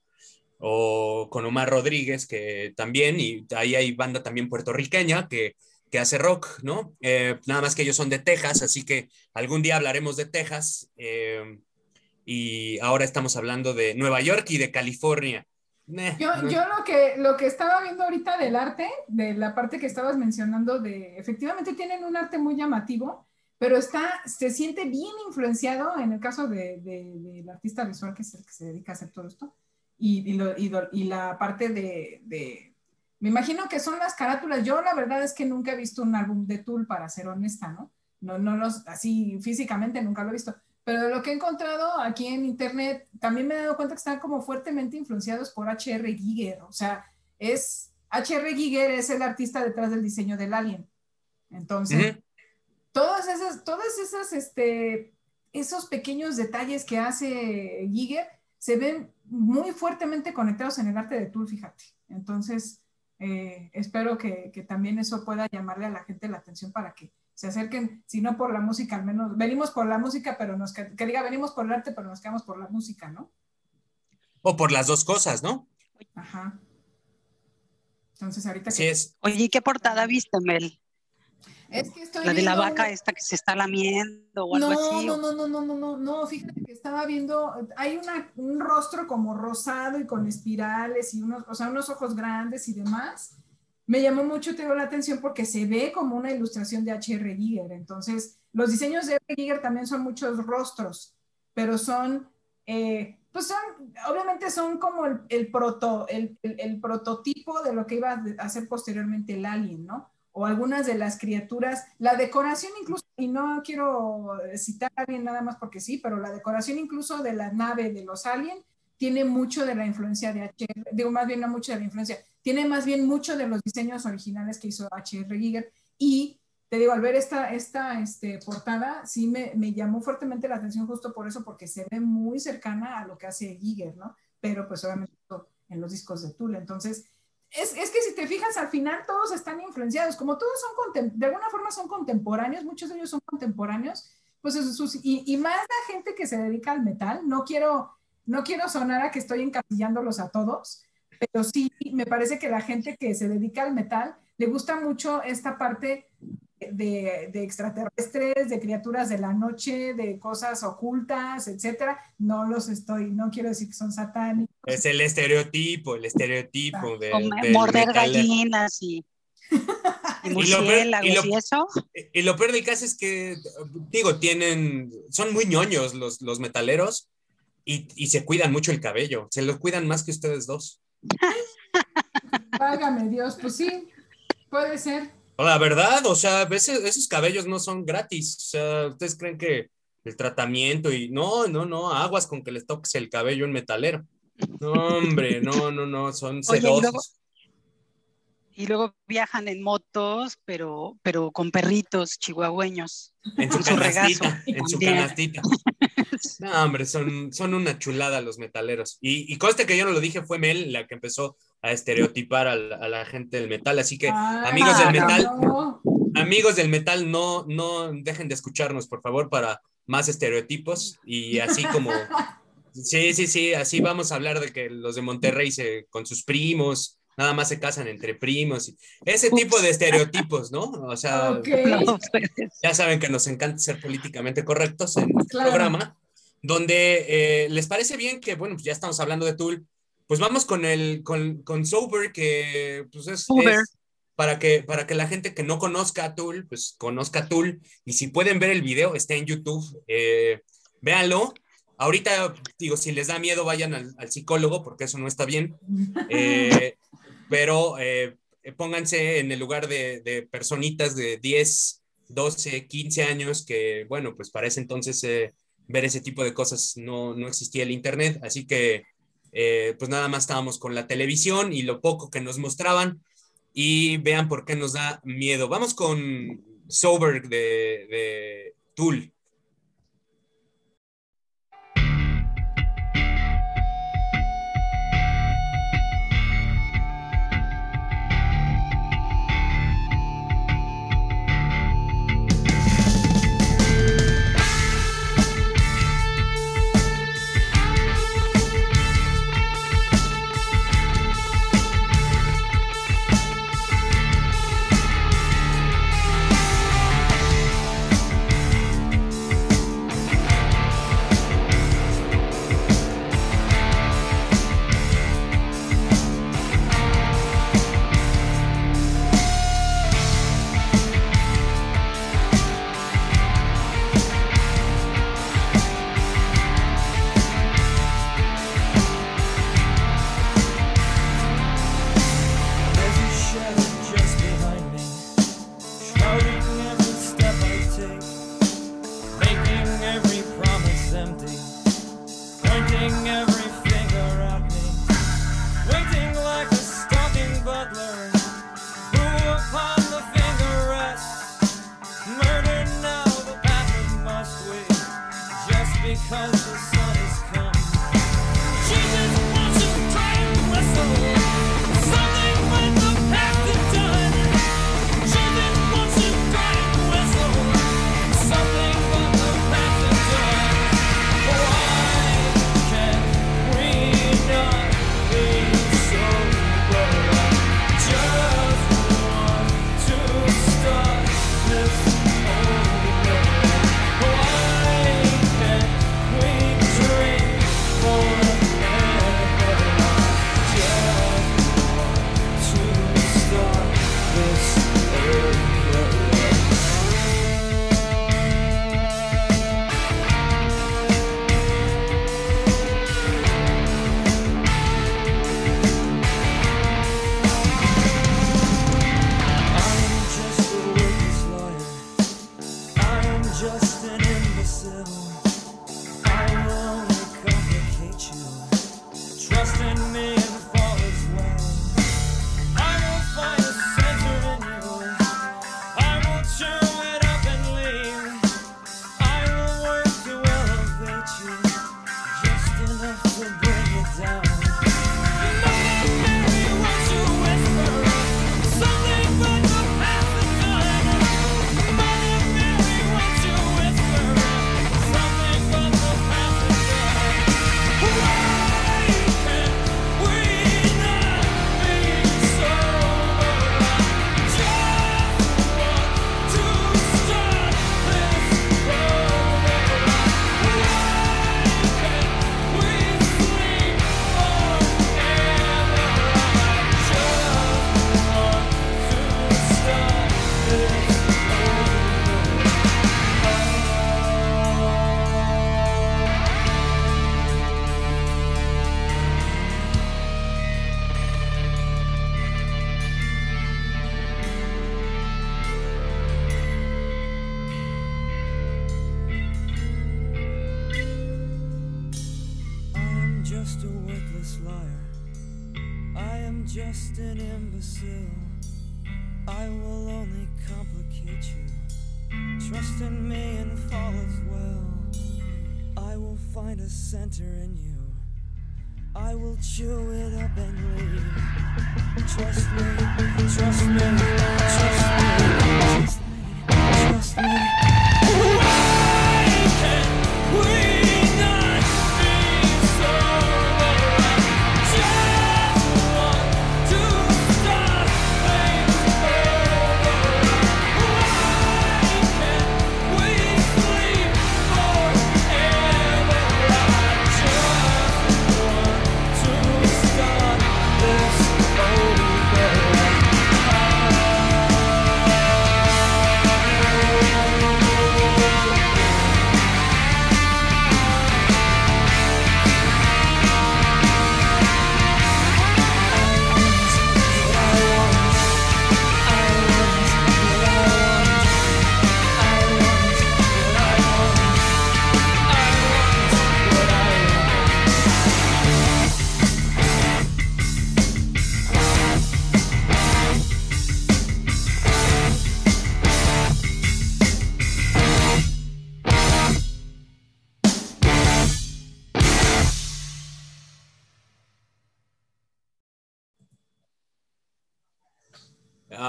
o con Omar Rodríguez, que también, y ahí hay banda también puertorriqueña, que, que hace rock, ¿no? Eh, nada más que ellos son de Texas, así que algún día hablaremos de Texas. Eh, y ahora estamos hablando de Nueva York y de California. Yo, yo, lo, que, lo que estaba viendo ahorita del arte, de la parte que estabas mencionando, de efectivamente tienen un arte muy llamativo, pero está, se siente bien influenciado en el caso del de, artista visual que es el que se dedica a hacer todo esto, y, y, lo, y la parte de, me imagino que son las carátulas. Yo la verdad es que nunca he visto un álbum de Tool, para ser honesta, ¿no? No, no los, así físicamente nunca lo he visto. Pero lo que he encontrado aquí en internet, también me he dado cuenta que están como fuertemente influenciados por H.R. Giger. O sea, es, H.R. Giger es el artista detrás del diseño del alien. Entonces, todas esas, todas esas, este, esos pequeños detalles que hace Giger se ven muy fuertemente conectados en el arte de Tool, fíjate. Entonces, eh, espero que, también eso pueda llamarle a la gente la atención para que se acerquen, si no por la música, al menos venimos por la música, pero nos que, diga venimos por el arte, pero nos quedamos por la música, ¿no? O por las dos cosas, ¿no? Ajá. Entonces ahorita sí es. Oye, ¿qué portada viste, Mel? Es que estoy la de la vaca esta que se está lamiendo o algo así. No, no, no, no, no, no, no, fíjate que estaba viendo, hay una, un rostro como rosado y con espirales y unos, o sea, unos ojos grandes y demás. Me llamó mucho la atención porque se ve como una ilustración de H.R. Giger. Entonces, los diseños de H.R. Giger también son muchos rostros, pero son, eh, pues son, obviamente son como el, proto, el prototipo de lo que iba a hacer posteriormente el alien, ¿no? o algunas de las criaturas, la decoración incluso, y no quiero citar a alguien nada más porque sí, pero la decoración incluso de la nave de los aliens tiene mucho de la influencia de HR, digo más bien no mucho de la influencia, tiene más bien mucho de los diseños originales que hizo HR Giger y te digo, al ver esta, esta este, portada, sí me, me, llamó fuertemente la atención justo por eso, porque se ve muy cercana a lo que hace Giger, ¿no? Pero pues obviamente en los discos de Tula. Entonces, es, es, que si te fijas, al final todos están influenciados, como todos son, de alguna forma son contemporáneos, muchos de ellos son contemporáneos, pues y, y, más la gente que se dedica al metal, no quiero, no quiero sonar a que estoy encasillándolos a todos, pero sí me parece que la gente que se dedica al metal le gusta mucho esta parte de, extraterrestres, de criaturas de la noche, de cosas ocultas, etcétera. No los estoy, no quiero decir que son satánicos. Es el estereotipo, el estereotipo de, morder gallinas y, y, y, lo peor, y, eso. Y lo peor del caso es que, digo, tienen, son muy ñoños los, los metaleros y, se cuidan mucho el cabello. Se lo cuidan más que ustedes dos. Págame Dios, pues sí, puede ser. La verdad, o sea, veces esos cabellos no son gratis. O sea, ustedes creen que el tratamiento y no, no, no, aguas con que les toques el cabello en metalero. No, hombre, no, no, no, son sedosos. Y luego, viajan en motos, pero, pero con perritos chihuahueños. En su, canastita, en su canastita. No, hombre, son, son una chulada los metaleros. Y, y conste que yo no lo dije, fue Mel la que empezó a estereotipar a la, gente del metal. Así que, ah, amigos del metal, amigos del metal, no, no dejen de escucharnos, por favor, para más estereotipos. Y así como, sí, sí, sí, así vamos a hablar de que los de Monterrey se, con sus primos, nada más se casan entre primos. Ese tipo de estereotipos, ¿no? O sea, ya saben que nos encanta ser políticamente correctos en el programa, donde eh, les parece bien que, bueno, pues ya estamos hablando de Tool pues vamos con el con, con Sober, que pues es, para, que, para que la gente que no conozca a Tool, pues conozca a Tool. Y si pueden ver el video, está en YouTube. Eh, véanlo. Ahorita, digo, si les da miedo, vayan al, psicólogo, porque eso no está bien. Eh, pero eh, pónganse en el lugar de, personitas de 10, 12, 15 años, que bueno, pues para ese entonces ver ese tipo de cosas no, no existía el Internet. Así que eh, pues nada más estábamos con la televisión y lo poco que nos mostraban y vean por qué nos da miedo. Vamos con Sober de, de Tool.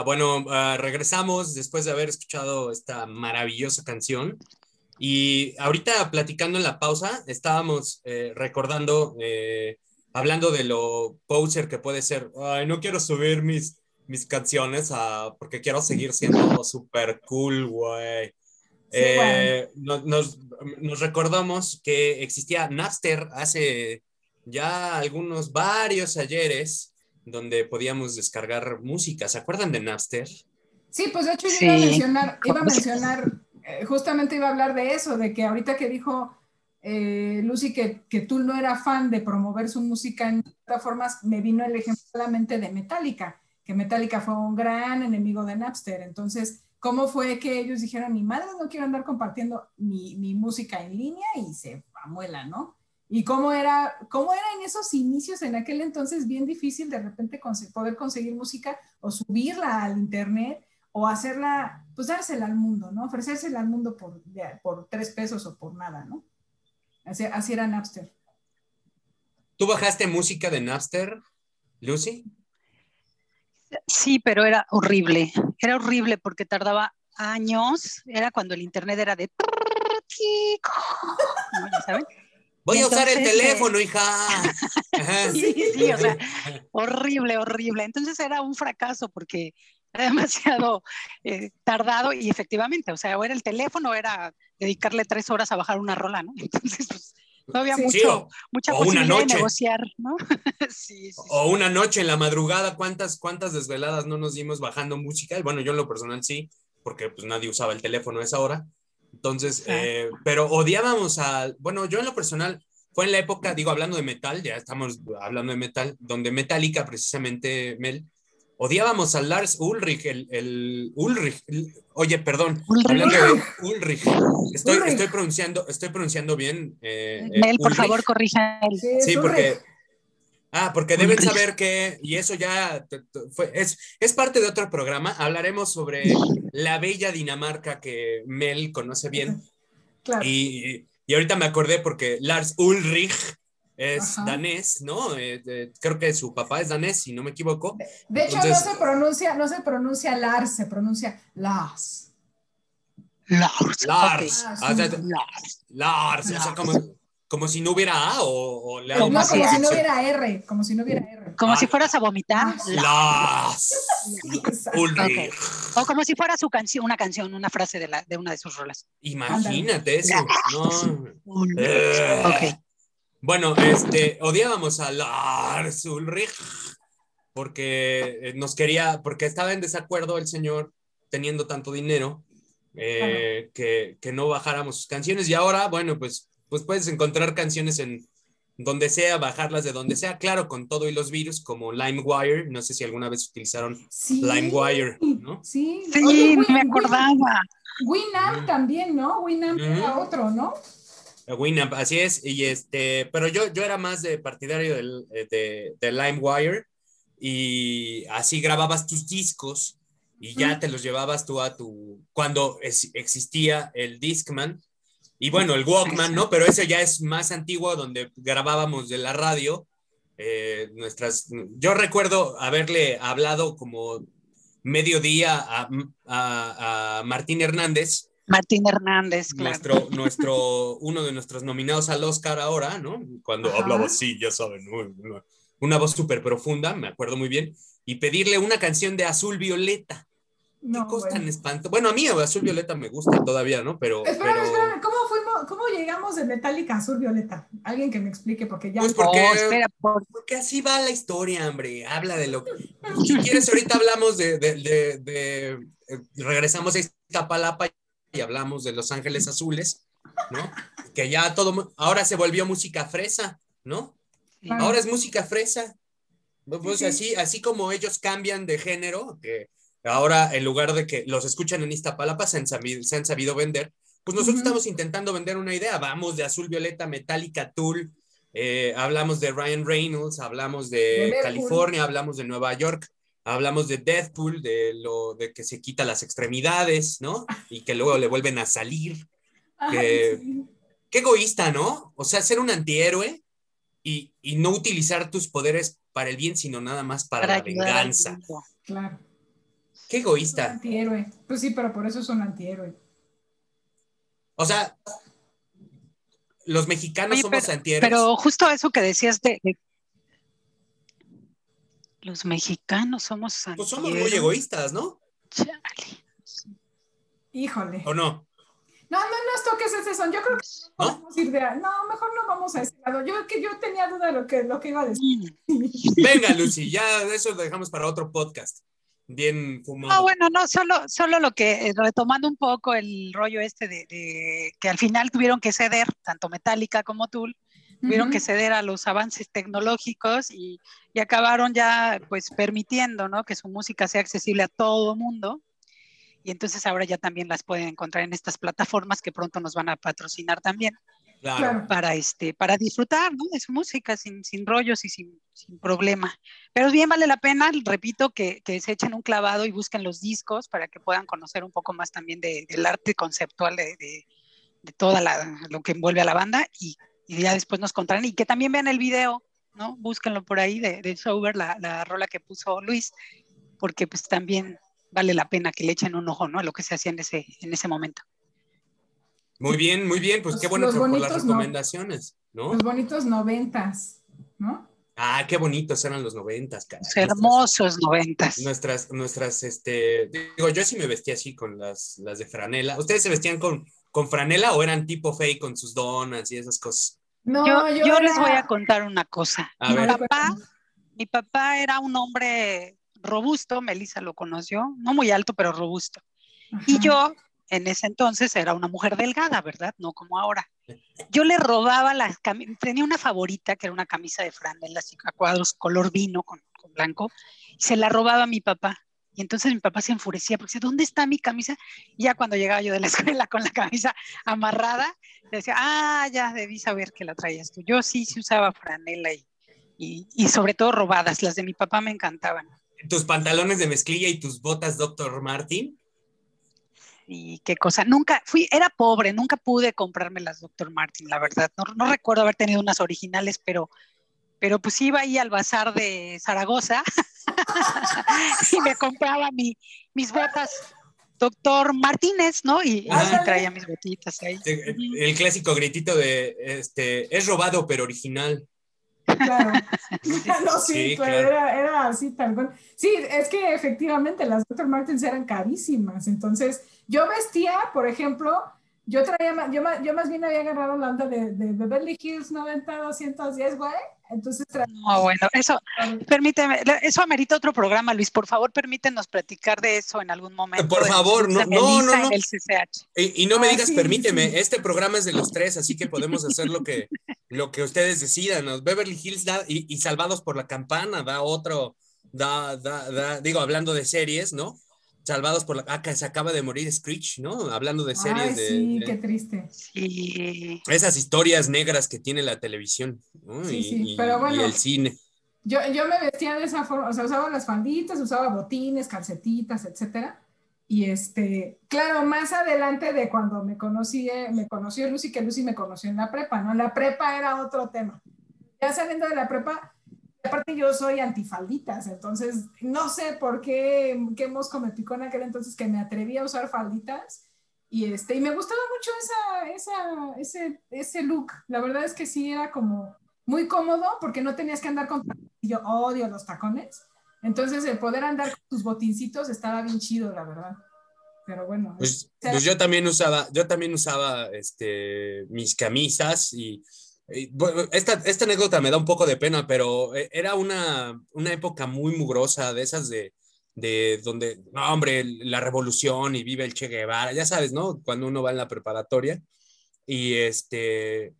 Bueno, ah, regresamos después de haber escuchado esta maravillosa canción. Y ahorita platicando en la pausa, estábamos eh, recordando, eh, hablando de lo poser que puede ser. Ay, no quiero subir mis, mis canciones a- porque quiero seguir siendo súper cool, güey. Eh, no- nos, nos recordamos que existía Napster hace ya algunos, varios ayeres, donde podíamos descargar música. ¿Se acuerdan de Napster? Sí, pues de hecho yo Sí. iba a mencionar, iba a mencionar, eh, justamente iba a hablar de eso, de que ahorita que dijo eh, Lucy que, que tú no era fan de promover su música en plataformas, me vino el ejemplo solamente de Metallica, que Metallica fue un gran enemigo de Napster. Entonces, ¿cómo fue que ellos dijeron, mi madre no quiero andar compartiendo mi, mi música en línea y se amuela, ¿no? Y cómo era, cómo era en esos inicios, en aquel entonces, bien difícil de repente conse- poder conseguir música o subirla al internet o hacerla, pues dársela al mundo, ¿no? Ofrecérsela al mundo por, por tres pesos o por nada, ¿no? Así, así era Napster. ¿Tú bajaste música de Napster, Lucy? Sí, pero era horrible. Era horrible porque tardaba años. Era cuando el internet era de. ¿no? ¿Ya saben? Voy a usar el Entonces, teléfono, hija. Sí, sí, o sea, horrible, horrible. Entonces era un fracaso porque era demasiado eh, tardado y efectivamente, o sea, o era el teléfono, era dedicarle tres horas a bajar una rola, ¿no? Entonces, pues, no había Sí. mucho, Sí, o- mucha o una posibilidad noche. de negociar, ¿no? sí. O una noche en la madrugada, ¿cuántas, cuántas desveladas no nos dimos bajando música? Y bueno, yo en lo personal sí, porque pues nadie usaba el teléfono a esa hora. Entonces, eh, pero odiábamos a, bueno, yo en lo personal, fue en la época, digo, hablando de metal, ya estamos hablando de metal, donde Metallica, precisamente, Mel, odiábamos a Lars Ulrich, el, el Ulrich, el- oye, perdón, Ulrich. hablando de Ulrich, estoy, Ulrich. estoy pronunciando, estoy pronunciando bien. eh, eh, Mel, por Ulrich. favor, corrija. Sí, Sí, porque. Ah, porque deben saber que, y eso ya fue, es, es parte de otro programa, hablaremos sobre la bella Dinamarca que Mel conoce bien. Claro. Y, y ahorita me acordé porque Lars Ulrich es Ajá. danés, ¿no? Eh, eh, creo que su papá es danés, si no me equivoco. De hecho, entonces- no se pronuncia, no se pronuncia Lars, se pronuncia Lars. Lars. Lars. o sea, sí. Lars. Lars, o sea, Lars. como, como si no hubiera A o, o le Como No, si- como más si no hubiera R, como si no hubiera R. Como Ah. si fueras a vomitar. Ah, Lars. Lars Exacto. Ulrich. O como si fuera su canción, una canción, una frase de, la, de una de sus rolas. Imagínate eso. No. Ulrich. Eh. Bueno, este, odiábamos a Lars Ulrich porque eh, nos quería, porque estaba en desacuerdo el señor teniendo tanto dinero eh, que, que no bajáramos sus canciones y ahora, bueno, pues, pues puedes encontrar canciones en donde sea, bajarlas de donde sea, claro, con todo y los virus como LimeWire, no sé si alguna vez utilizaron Sí. LimeWire, ¿no? Sí, Sí, Oye, Win- me acordaba. Winamp también, ¿no? Winamp era Ujú. otro, ¿no? Winamp, así es, y este, pero yo, yo era más de partidario del, eh, de, de LimeWire y así grababas tus discos y ya Mm. te los llevabas tú a tu, cuando es- existía el Discman y bueno, el Walkman, ¿no? Pero ese ya es más antiguo donde grabábamos de la radio. eh, nuestras, yo recuerdo haberle hablado como mediodía a, a- a Martín Hernández, Martín Hernández, claro. nuestro, nuestro, uno de nuestros nominados al Oscar ahora, ¿no? Cuando Ajá. hablaba así, ya saben, una, voz súper profunda, me acuerdo muy bien, y pedirle una canción de Azul Violeta. ¿Qué No, cosa bueno. tan espanto? Bueno, a mí Azul Violeta me gusta todavía, ¿no? Pero, Espérame, pero espérame, ¿cómo llegamos de Metallica a Azul Violeta? Alguien que me explique, porque ya. Pues porque- Oh, espera, por- porque así va la historia, hombre. Habla de lo que. Si quieres, ahorita hablamos de. de, de- de- eh, regresamos a Iztapalapa y hablamos de Los Ángeles Azules, ¿no? Que ya todo. Ahora se volvió música fresa, ¿no? Ah. Ahora es música fresa. Pues Sí, sí. así, así como ellos cambian de género, que ahora en lugar de que los escuchan en Iztapalapa se han sabido, se han sabido vender, pues nosotros estamos intentando vender una idea. Vamos de Azul Violeta, Metallica, Tool, eh, hablamos de Ryan Reynolds, hablamos de. California, hablamos de Nueva York, hablamos de Deathpool, de lo de que se quita las extremidades, ¿no? Y que luego le vuelven a salir. Ay, que- sí. Qué egoísta, ¿no? O sea, ser un antihéroe y, y no utilizar tus poderes para el bien, sino nada más para, la venganza. Claro. Qué Es un egoísta. antihéroe. Pues sí, pero por eso es un antihéroe. O sea, los mexicanos Oye, somos antihéroes. Pero justo eso que decías de, de- los mexicanos somos pues somos muy egoístas, ¿no? Chale. Híjole. ¿O no? No, no nos toques ese son. Yo creo que no ¿No? podemos ir de. No, mejor no vamos a ese lado. Yo que yo tenía duda de lo que, lo que iba a decir. Venga, Lucy, ya eso lo dejamos para otro podcast. Bien fumado. No, bueno, no, solo, solo lo que, eh, retomando un poco el rollo este de, de que al final tuvieron que ceder, tanto Metallica como Tool, tuvieron que ceder a los avances tecnológicos y, y acabaron ya pues permitiendo, ¿no? Que su música sea accesible a todo mundo. Y entonces ahora ya también las pueden encontrar en estas plataformas que pronto nos van a patrocinar también. Para, este, para disfrutar ¿no? de su música sin, sin rollos y sin, sin problema. Pero bien vale la pena, repito, que, que se echen un clavado y busquen los discos para que puedan conocer un poco más también de- del arte conceptual de, de, de toda la, lo que envuelve a la banda y, y ya después nos contarán y que también vean el video, ¿no? Búsquenlo por ahí de, de Sober, la, la rola que puso Luis, porque pues también vale la pena que le echen un ojo, ¿no? A lo que se hacía en ese, en ese momento. Muy bien, muy bien. Pues Los- qué bueno los por, las bonitos no. recomendaciones, ¿no? Los bonitos noventas, ¿no? Ah, qué bonitos eran los noventas, caray. Los hermosos noventas. Nuestras, nuestras, este, digo, yo sí me vestía así con las, las de franela. ¿Ustedes se vestían con, con franela o eran tipo fake con sus donas y esas cosas? No, Yo, yo, yo les era- voy a contar una cosa. A mi ver. papá, mi papá era un hombre robusto, Melissa lo conoció, no muy alto, pero robusto. Y Ajá. yo, en ese entonces, era una mujer delgada, ¿verdad? No como ahora. Yo le robaba las camisas, tenía una favorita que era una camisa de franela, así a cuadros, color vino con, con blanco, y se la robaba a mi papá. Y entonces mi papá se enfurecía porque decía, ¿dónde está mi camisa? Y ya cuando llegaba yo de la escuela con la camisa amarrada, le decía, ah, ya debí saber que la traías tú. Yo sí, sí usaba franela y, y, y sobre todo robadas. Las de mi papá me encantaban. Tus pantalones de mezclilla y tus botas Dr. Martin. Y qué cosa, nunca fui, era pobre, nunca pude comprarme las Dr. Martin, la verdad. No, no recuerdo haber tenido unas originales, pero, pero pues iba ahí al bazar de Zaragoza y me compraba mi, mis botas Dr. Martínez, ¿no? Y, traía mis botitas ahí. Eh, El clásico gritito de, este, es robado pero original. Claro. no, sí, Sí, pero claro. era, era así tal cual. Sí, es que efectivamente las Dr. Martens eran carísimas. Entonces, yo vestía, por ejemplo, yo traía, yo, yo más bien había agarrado la onda de, de Beverly Hills 90, 210, güey. Entonces. No, bueno, eso, permíteme, eso amerita otro programa, Luis. Por favor, permítenos platicar de eso en algún momento. Por favor, no, no, no, no. en el CCH. Y, y no me Ah, digas, sí, permíteme, sí. este programa es de los tres, así que podemos hacer lo que, lo que ustedes decidan. ¿no? Beverly Hills da, y, y Salvados por la Campana da otro, da, da, da, digo, hablando de series, ¿no? Salvados por la, ah, que se acaba de morir Screech, ¿no? Hablando de series Ay, de, sí, de qué triste. Sí. esas historias negras que tiene la televisión, ¿no? Sí, y, sí, pero bueno. y el cine. Yo, yo me vestía de esa forma, o sea, usaba las falditas, usaba botines, calcetitas, etcétera. Y este, claro, más adelante de cuando me conocí, eh, me conoció Lucy, que Lucy me conoció en la prepa, ¿no? La prepa era otro tema. Ya saliendo de la prepa, aparte yo soy antifalditas, entonces no sé por qué, qué mosco me picó en aquel entonces que me atreví a usar falditas. Y, este, y me gustaba mucho esa, esa, ese, ese look. La verdad es que sí era como muy cómodo porque no tenías que andar con y yo odio los tacones. Entonces, el poder andar con tus botincitos estaba bien chido, la verdad. Pero bueno. Pues, o sea, pues yo también usaba, yo también usaba este, mis camisas y, esta, esta anécdota me da un poco de pena, pero eh, era una, una época muy mugrosa de esas de, de donde, no, hombre, la revolución y vive el Che Guevara, ya sabes, ¿no? Cuando uno va en la preparatoria y este,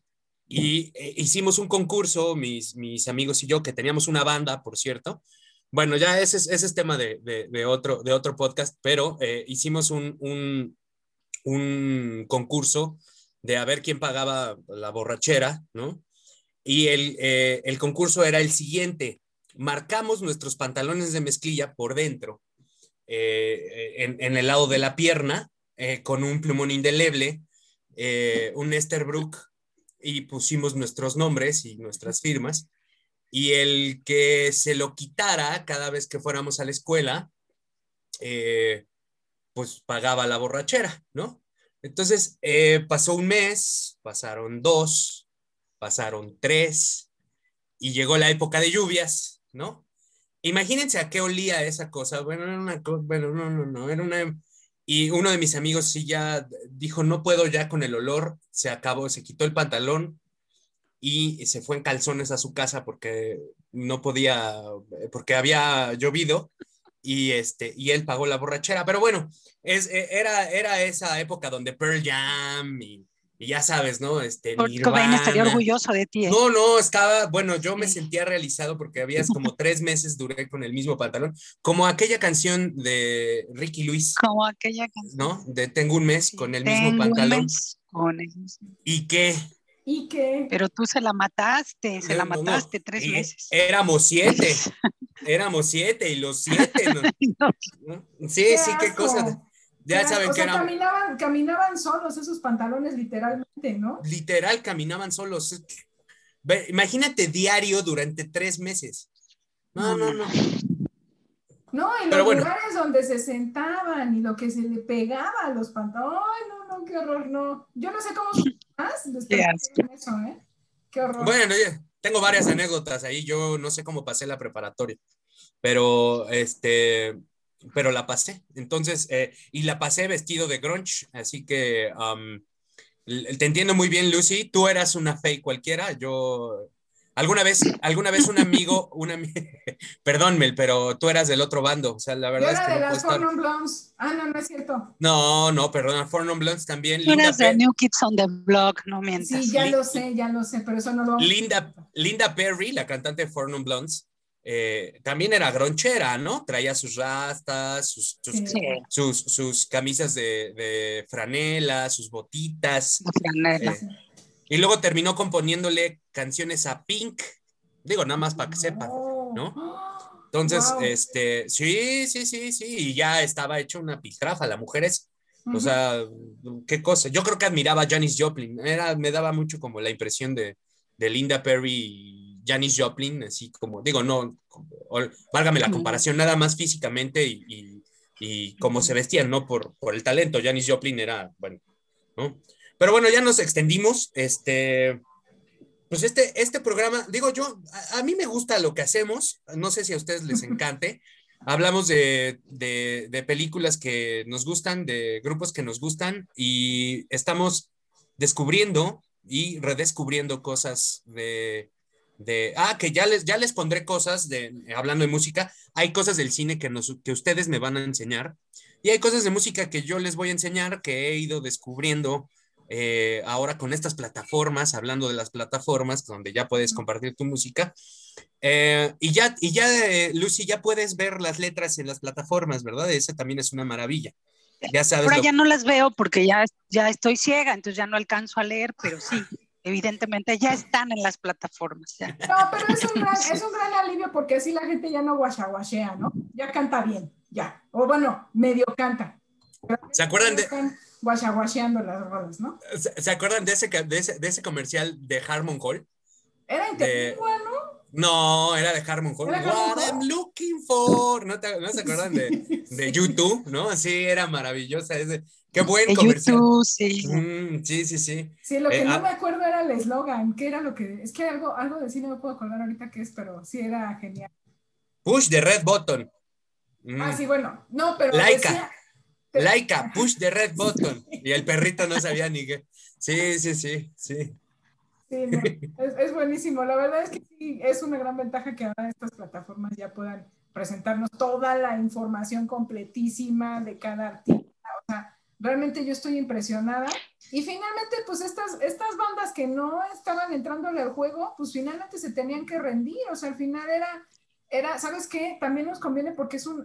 y eh, hicimos un concurso, mis, mis amigos y yo, que teníamos una banda, por cierto. Bueno, ya ese es, ese es tema de, de, de otro, de otro podcast, pero eh, hicimos un, un, un concurso de ver quién pagaba la borrachera, ¿no? Y el, eh, el concurso era el siguiente. Marcamos nuestros pantalones de mezclilla por dentro, eh, en, en, el lado de la pierna, eh, con un plumón indeleble, un Esterbrook, y pusimos nuestros nombres y nuestras firmas. Y el que se lo quitara cada vez que fuéramos a la escuela, pues pagaba la borrachera, ¿no? Entonces, eh, pasó un mes, pasaron dos, pasaron tres, y llegó la época de lluvias, ¿no? Imagínense a qué olía esa cosa. Bueno, era una cosa, bueno, no, no, no, era una... Y uno de mis amigos sí ya dijo, no puedo ya con el olor, se acabó, se quitó el pantalón y se fue en calzones a su casa porque no podía, porque había llovido y, este, y él pagó la borrachera. Pero bueno, es, era, era esa época donde Pearl Jam y, y ya sabes, ¿no? Este, Cobain estaría orgulloso de ti. ¿eh? No, no, estaba, bueno, yo me sentía realizado porque habías como tres meses duré con el mismo pantalón, como aquella canción de Ricky Luis. Como aquella canción. ¿No? De Tengo un mes con el tengo mismo un pantalón. mes con el. ¿Y qué? Y Pero tú se la mataste, se la no, mataste tres Y meses. Éramos siete, éramos siete y los siete. ¿no? ¿No? Sí, Qué sí, qué cosa. Ya Qué saben asco. que o sea, eran caminaban, caminaban solos esos pantalones literalmente, ¿no? literal, caminaban solos. Imagínate diario durante tres meses. No, no, no. No, y Pero los bueno. lugares donde se sentaban y lo que se le pegaba a los pantalones. Ay, no, no, qué horror, no. Yo no sé cómo más después Qué de asco. eso, ¿eh? Qué horror. Bueno, ya, tengo varias anécdotas ahí. Yo no sé cómo pasé la preparatoria, pero este, pero la pasé. Entonces, eh, y la pasé vestido de grunge, así que um, te entiendo muy bien, Lucy. Tú eras una fake cualquiera. Yo alguna vez, alguna vez un amigo, un ami- perdón, Mel, pero tú eras del otro bando. O sea, la Yo verdad es era que de no las estar. Fornum Blondes. Ah, no, no es cierto. No, no, perdona, Four Non Blondes también. Tú Linda, eras de Pe- New Kids on the Block, no mientas. Sí, ya lo sé, ya lo sé, pero eso no lo Linda, Linda Perry, la cantante de Four Non Blondes, eh, también era gronchera, ¿no? Traía sus rastas, sus, sus, Sí. Sí, sus, sus camisas de, de franela, sus botitas. la franela. Eh, y luego terminó componiéndole canciones a Pink. Digo, nada más para que sepan. ¿no? Entonces, Wow. este, sí, sí, sí, sí, y ya estaba hecho una piltrafa. La mujer es, o Ujú. sea, qué cosa. Yo creo que admiraba a Janis Joplin. Era, me daba mucho como la impresión de, de Linda Perry y Janis Joplin, así como, digo, no, o- válgame la comparación, nada más físicamente y, y, y cómo se vestían, ¿no? Por, por el talento. Janis Joplin era, bueno, ¿no? Pero bueno, ya nos extendimos. Este, pues este, este programa, digo yo, a, a mí me gusta lo que hacemos, no sé si a ustedes les encante. Hablamos de, de, de películas que nos gustan, de grupos que nos gustan y estamos descubriendo y redescubriendo cosas de, de ah, que ya les, ya les pondré cosas de, hablando de música, hay cosas del cine que, nos, que ustedes me van a enseñar y hay cosas de música que yo les voy a enseñar que he ido descubriendo eh, ahora con estas plataformas, hablando de las plataformas donde ya puedes compartir tu música. Eh, y ya, y ya eh, Lucy, ya puedes ver las letras en las plataformas, ¿verdad? Esa también es una maravilla. Ya sabes. Ahora lo- ya no las veo porque ya, ya estoy ciega, entonces ya no alcanzo a leer, pero sí, evidentemente ya están en las plataformas. ya. No, pero es un, gran, es un gran alivio porque así la gente ya no guachaguachea, ¿no? Ya canta bien, ya. O bueno, medio canta. ¿Se acuerdan de, guachaguacheando las rolas, ¿no? ¿se, se acuerdan de ese, de ese, de ese comercial de Harmon Hall? Era interlingua, ¿no? No, era de Harmon Hall. ¿Era Harmon What Hall? I'm looking for. ¿No, te- no se acuerdan de, de YouTube? ¿No? Sí, era maravillosa. Ese. Qué buen En comercial. YouTube, sí. Mm, sí, sí, sí. Sí, lo que Eh, no ah. me acuerdo era el eslogan, que era lo que, es que algo, algo de sí no me puedo acordar ahorita qué es, pero sí era genial. Push the red button. Mm. Ah, sí, bueno, no, pero Laika. decía- Laika, push the red button. Y el perrito no sabía ni qué. Sí, sí, sí, sí. Sí, no, es, es buenísimo. La verdad es que sí, es una gran ventaja que ahora estas plataformas ya puedan presentarnos toda la información completísima de cada artista. O sea, realmente yo estoy impresionada. Y finalmente, pues estas, estas bandas que no estaban entrándole al juego, pues finalmente se tenían que rendir. O sea, al final era, era ¿sabes qué? También nos conviene porque es un,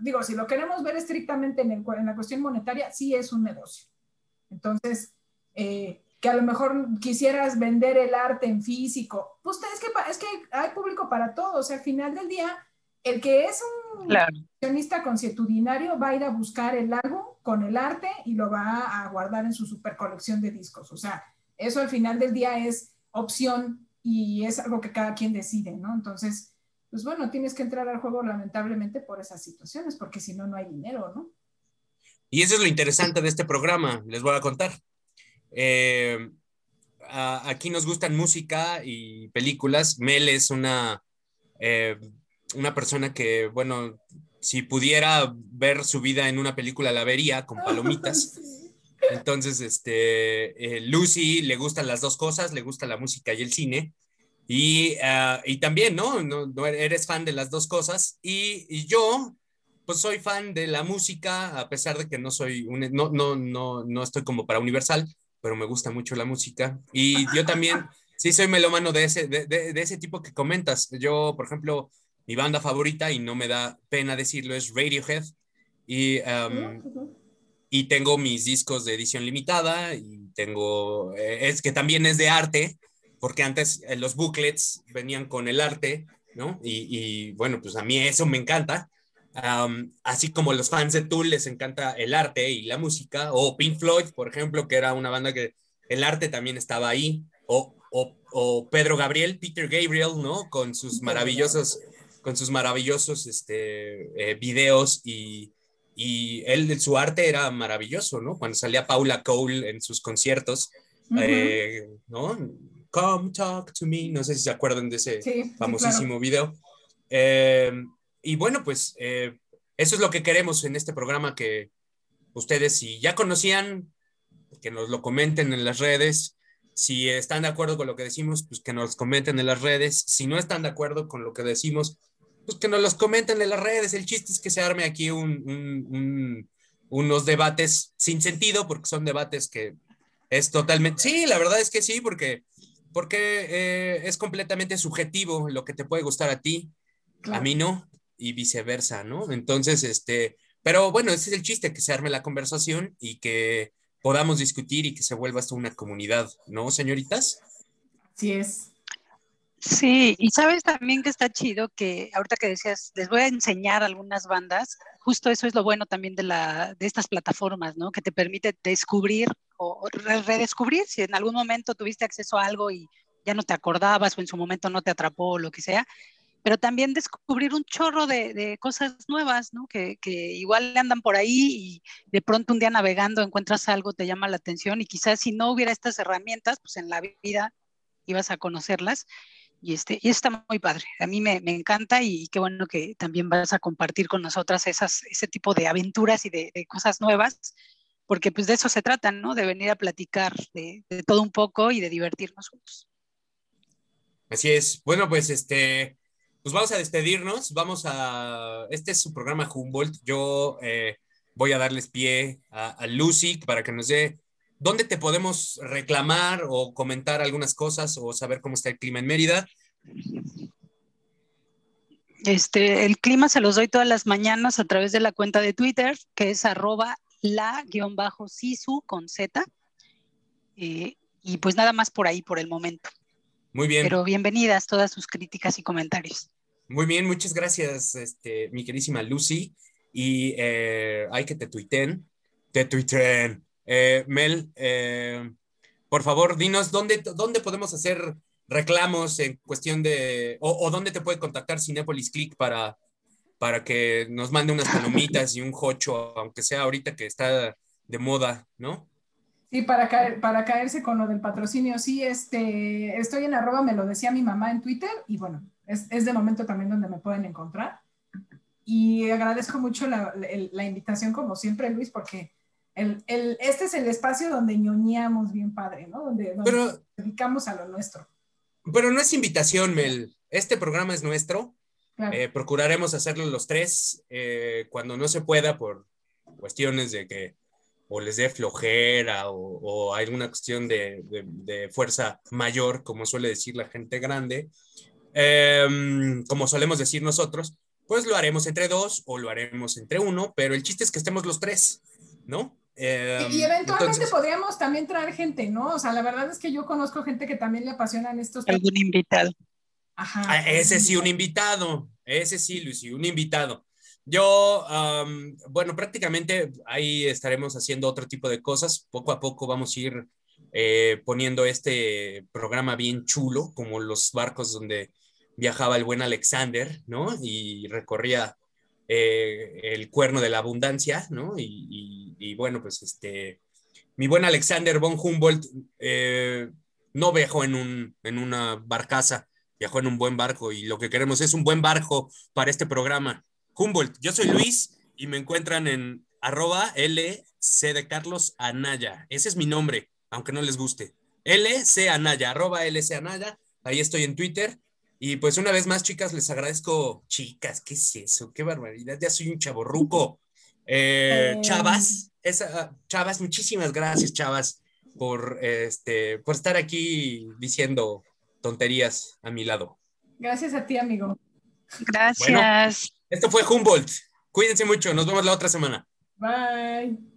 digo, si lo queremos ver estrictamente en, el, en la cuestión monetaria, sí es un negocio. Entonces, eh, que a lo mejor quisieras vender el arte en físico, pues es que, es que hay público para todo, o sea, al final del día, el que es un Claro. coleccionista consuetudinario va a ir a buscar el álbum con el arte y lo va a guardar en su super colección de discos, o sea, eso al final del día es opción y es algo que cada quien decide, ¿no? Entonces, pues bueno, tienes que entrar al juego lamentablemente por esas situaciones, porque si no, no hay dinero, ¿no? Y eso es lo interesante de este programa, les voy a contar. Eh, a- aquí nos gustan música y películas. Mel es una, eh, una persona que, bueno, si pudiera ver su vida en una película, la vería con palomitas. Entonces, este, eh, Lucy le gustan las dos cosas, le gusta la música y el cine. Y, ah, y también, ¿no? ¿no? no Eres fan de las dos cosas. Y, y yo, pues soy fan de la música, a pesar de que no soy, un, no, no, no, no estoy como para Universal, pero me gusta mucho la música. Y yo también, sí soy melómano de ese, de, de, de ese tipo que comentas. Yo, por ejemplo, mi banda favorita, y no me da pena decirlo, es Radiohead. Y, um, y tengo mis discos de edición limitada y tengo, eh, es que también es de arte, porque antes eh, los booklets venían con el arte, ¿no? Y, y, bueno, pues a mí eso me encanta. Um, así como los fans de Tool les encanta el arte y la música, o Pink Floyd, por ejemplo, que era una banda que el arte también estaba ahí, o, o, o Pedro Gabriel, Peter Gabriel, ¿no? Con sus maravillosos, con sus maravillosos este, eh, videos y, y él, su arte era maravilloso, ¿no? Cuando salía Paula Cole en sus conciertos, Ujú. eh, ¿no? Come talk to me, no sé si se acuerdan de ese Sí, sí, famosísimo video. Eh, y bueno, pues eh, eso es lo que queremos en este programa, que ustedes si ya conocían, que nos lo comenten en las redes. Si están de acuerdo con lo que decimos, pues que nos comenten en las redes. Si no están de acuerdo con lo que decimos, pues que nos los comenten en las redes. El chiste es que se arme aquí un- un- un- unos debates sin sentido, porque son debates que es totalmente... Sí, la verdad es que sí, porque, porque eh, es completamente subjetivo lo que te puede gustar a ti, Claro. a mí no, y viceversa, ¿no? Entonces, este, pero bueno, ese es el chiste, que se arme la conversación y que podamos discutir y que se vuelva esto una comunidad, ¿no, señoritas? Así es. Sí, y sabes también que está chido que ahorita que decías, les voy a enseñar algunas bandas, justo eso es lo bueno también de, la, de estas plataformas, ¿no? Que te permite descubrir o re- redescubrir si en algún momento tuviste acceso a algo y ya no te acordabas o en su momento no te atrapó o lo que sea, pero también descubrir un chorro de, de cosas nuevas, ¿no? Que, que igual andan por ahí y de pronto un día navegando encuentras algo, te llama la atención y quizás si no hubiera estas herramientas, pues en la vida ibas a conocerlas. Y, este, y está muy padre. A mí me, me encanta y qué bueno que también vas a compartir con nosotras esas, ese tipo de aventuras y de, de cosas nuevas, porque pues de eso se trata, ¿no? De venir a platicar de, de todo un poco y de divertirnos juntos. Así es. Bueno, pues este, pues vamos a despedirnos. Vamos a, este es su programa Humboldt. Yo eh, voy a darles pie a, a Lucy para que nos dé dónde te podemos reclamar o comentar algunas cosas o saber cómo está el clima en Mérida. Este, el clima se los doy todas las mañanas a través de la cuenta de Twitter, que es arroba la-sisu con Z. Eh, y pues nada más por ahí por el momento. Muy bien. Pero bienvenidas todas sus críticas y comentarios. Muy bien, muchas gracias, este, mi queridísima Lucy. Y eh, hay que te tuiten, te tuiten. Eh, Mel, eh, por favor, dinos dónde, dónde podemos hacer reclamos en cuestión de, o, dónde te puede contactar Cinepolis Click para, para que nos mande unas palomitas y un jocho, aunque sea ahorita que está de moda, ¿no? Sí, para, para caerse con lo del patrocinio, sí, este, estoy en arroba, me lo decía mi mamá en Twitter, y bueno, es, es de momento también donde me pueden encontrar. Y agradezco mucho la, la, la invitación, como siempre, Luis, porque el, el, este es el espacio donde ñoñamos bien padre, ¿no? Donde, donde Pero- nos dedicamos a lo nuestro. Pero no es invitación, Mel. Este programa es nuestro. Claro. Eh, procuraremos hacerlo los tres eh, cuando no se pueda por cuestiones de que o les dé flojera o, o alguna cuestión de, de- de fuerza mayor, como suele decir la gente grande, Em, como solemos decir nosotros, pues lo haremos entre dos o lo haremos entre uno, pero el chiste es que estemos los tres, ¿no? Em, y, y eventualmente entonces- podríamos también traer gente, ¿no? O sea, la verdad es que yo conozco gente que también le apasionan estos. Algún invitado. Ajá. Ah, ese sí, un invitado. Ese sí, Lucy, un invitado. Yo, am, bueno, prácticamente ahí estaremos haciendo otro tipo de cosas. Poco a poco vamos a ir eh, poniendo este programa bien chulo, como los barcos donde viajaba el buen Alexander, ¿no? Y recorría eh, el cuerno de la abundancia, ¿no? Y, bueno, pues este, mi buen Alexander von Humboldt eh, no viajó en, un, en una barcaza, viajó en un buen barco y lo que queremos es un buen barco para este programa. Humboldt, yo soy Luis y me encuentran en arroba LC de Carlos Anaya. Ese es mi nombre, aunque no les guste. LC Anaya, arroba LC Anaya. Ahí estoy en Twitter. Y pues una vez más, chicas, les agradezco. Chicas, ¿qué es eso? ¡Qué barbaridad! Ya soy un chaborruco. Eh, Eh. Chavas, esa, Chavas, muchísimas gracias, Chavas, por, este, por estar aquí diciendo tonterías a mi lado. Gracias a ti, amigo. Gracias. Esto fue Humboldt. Cuídense mucho. Nos vemos la otra semana. Bye.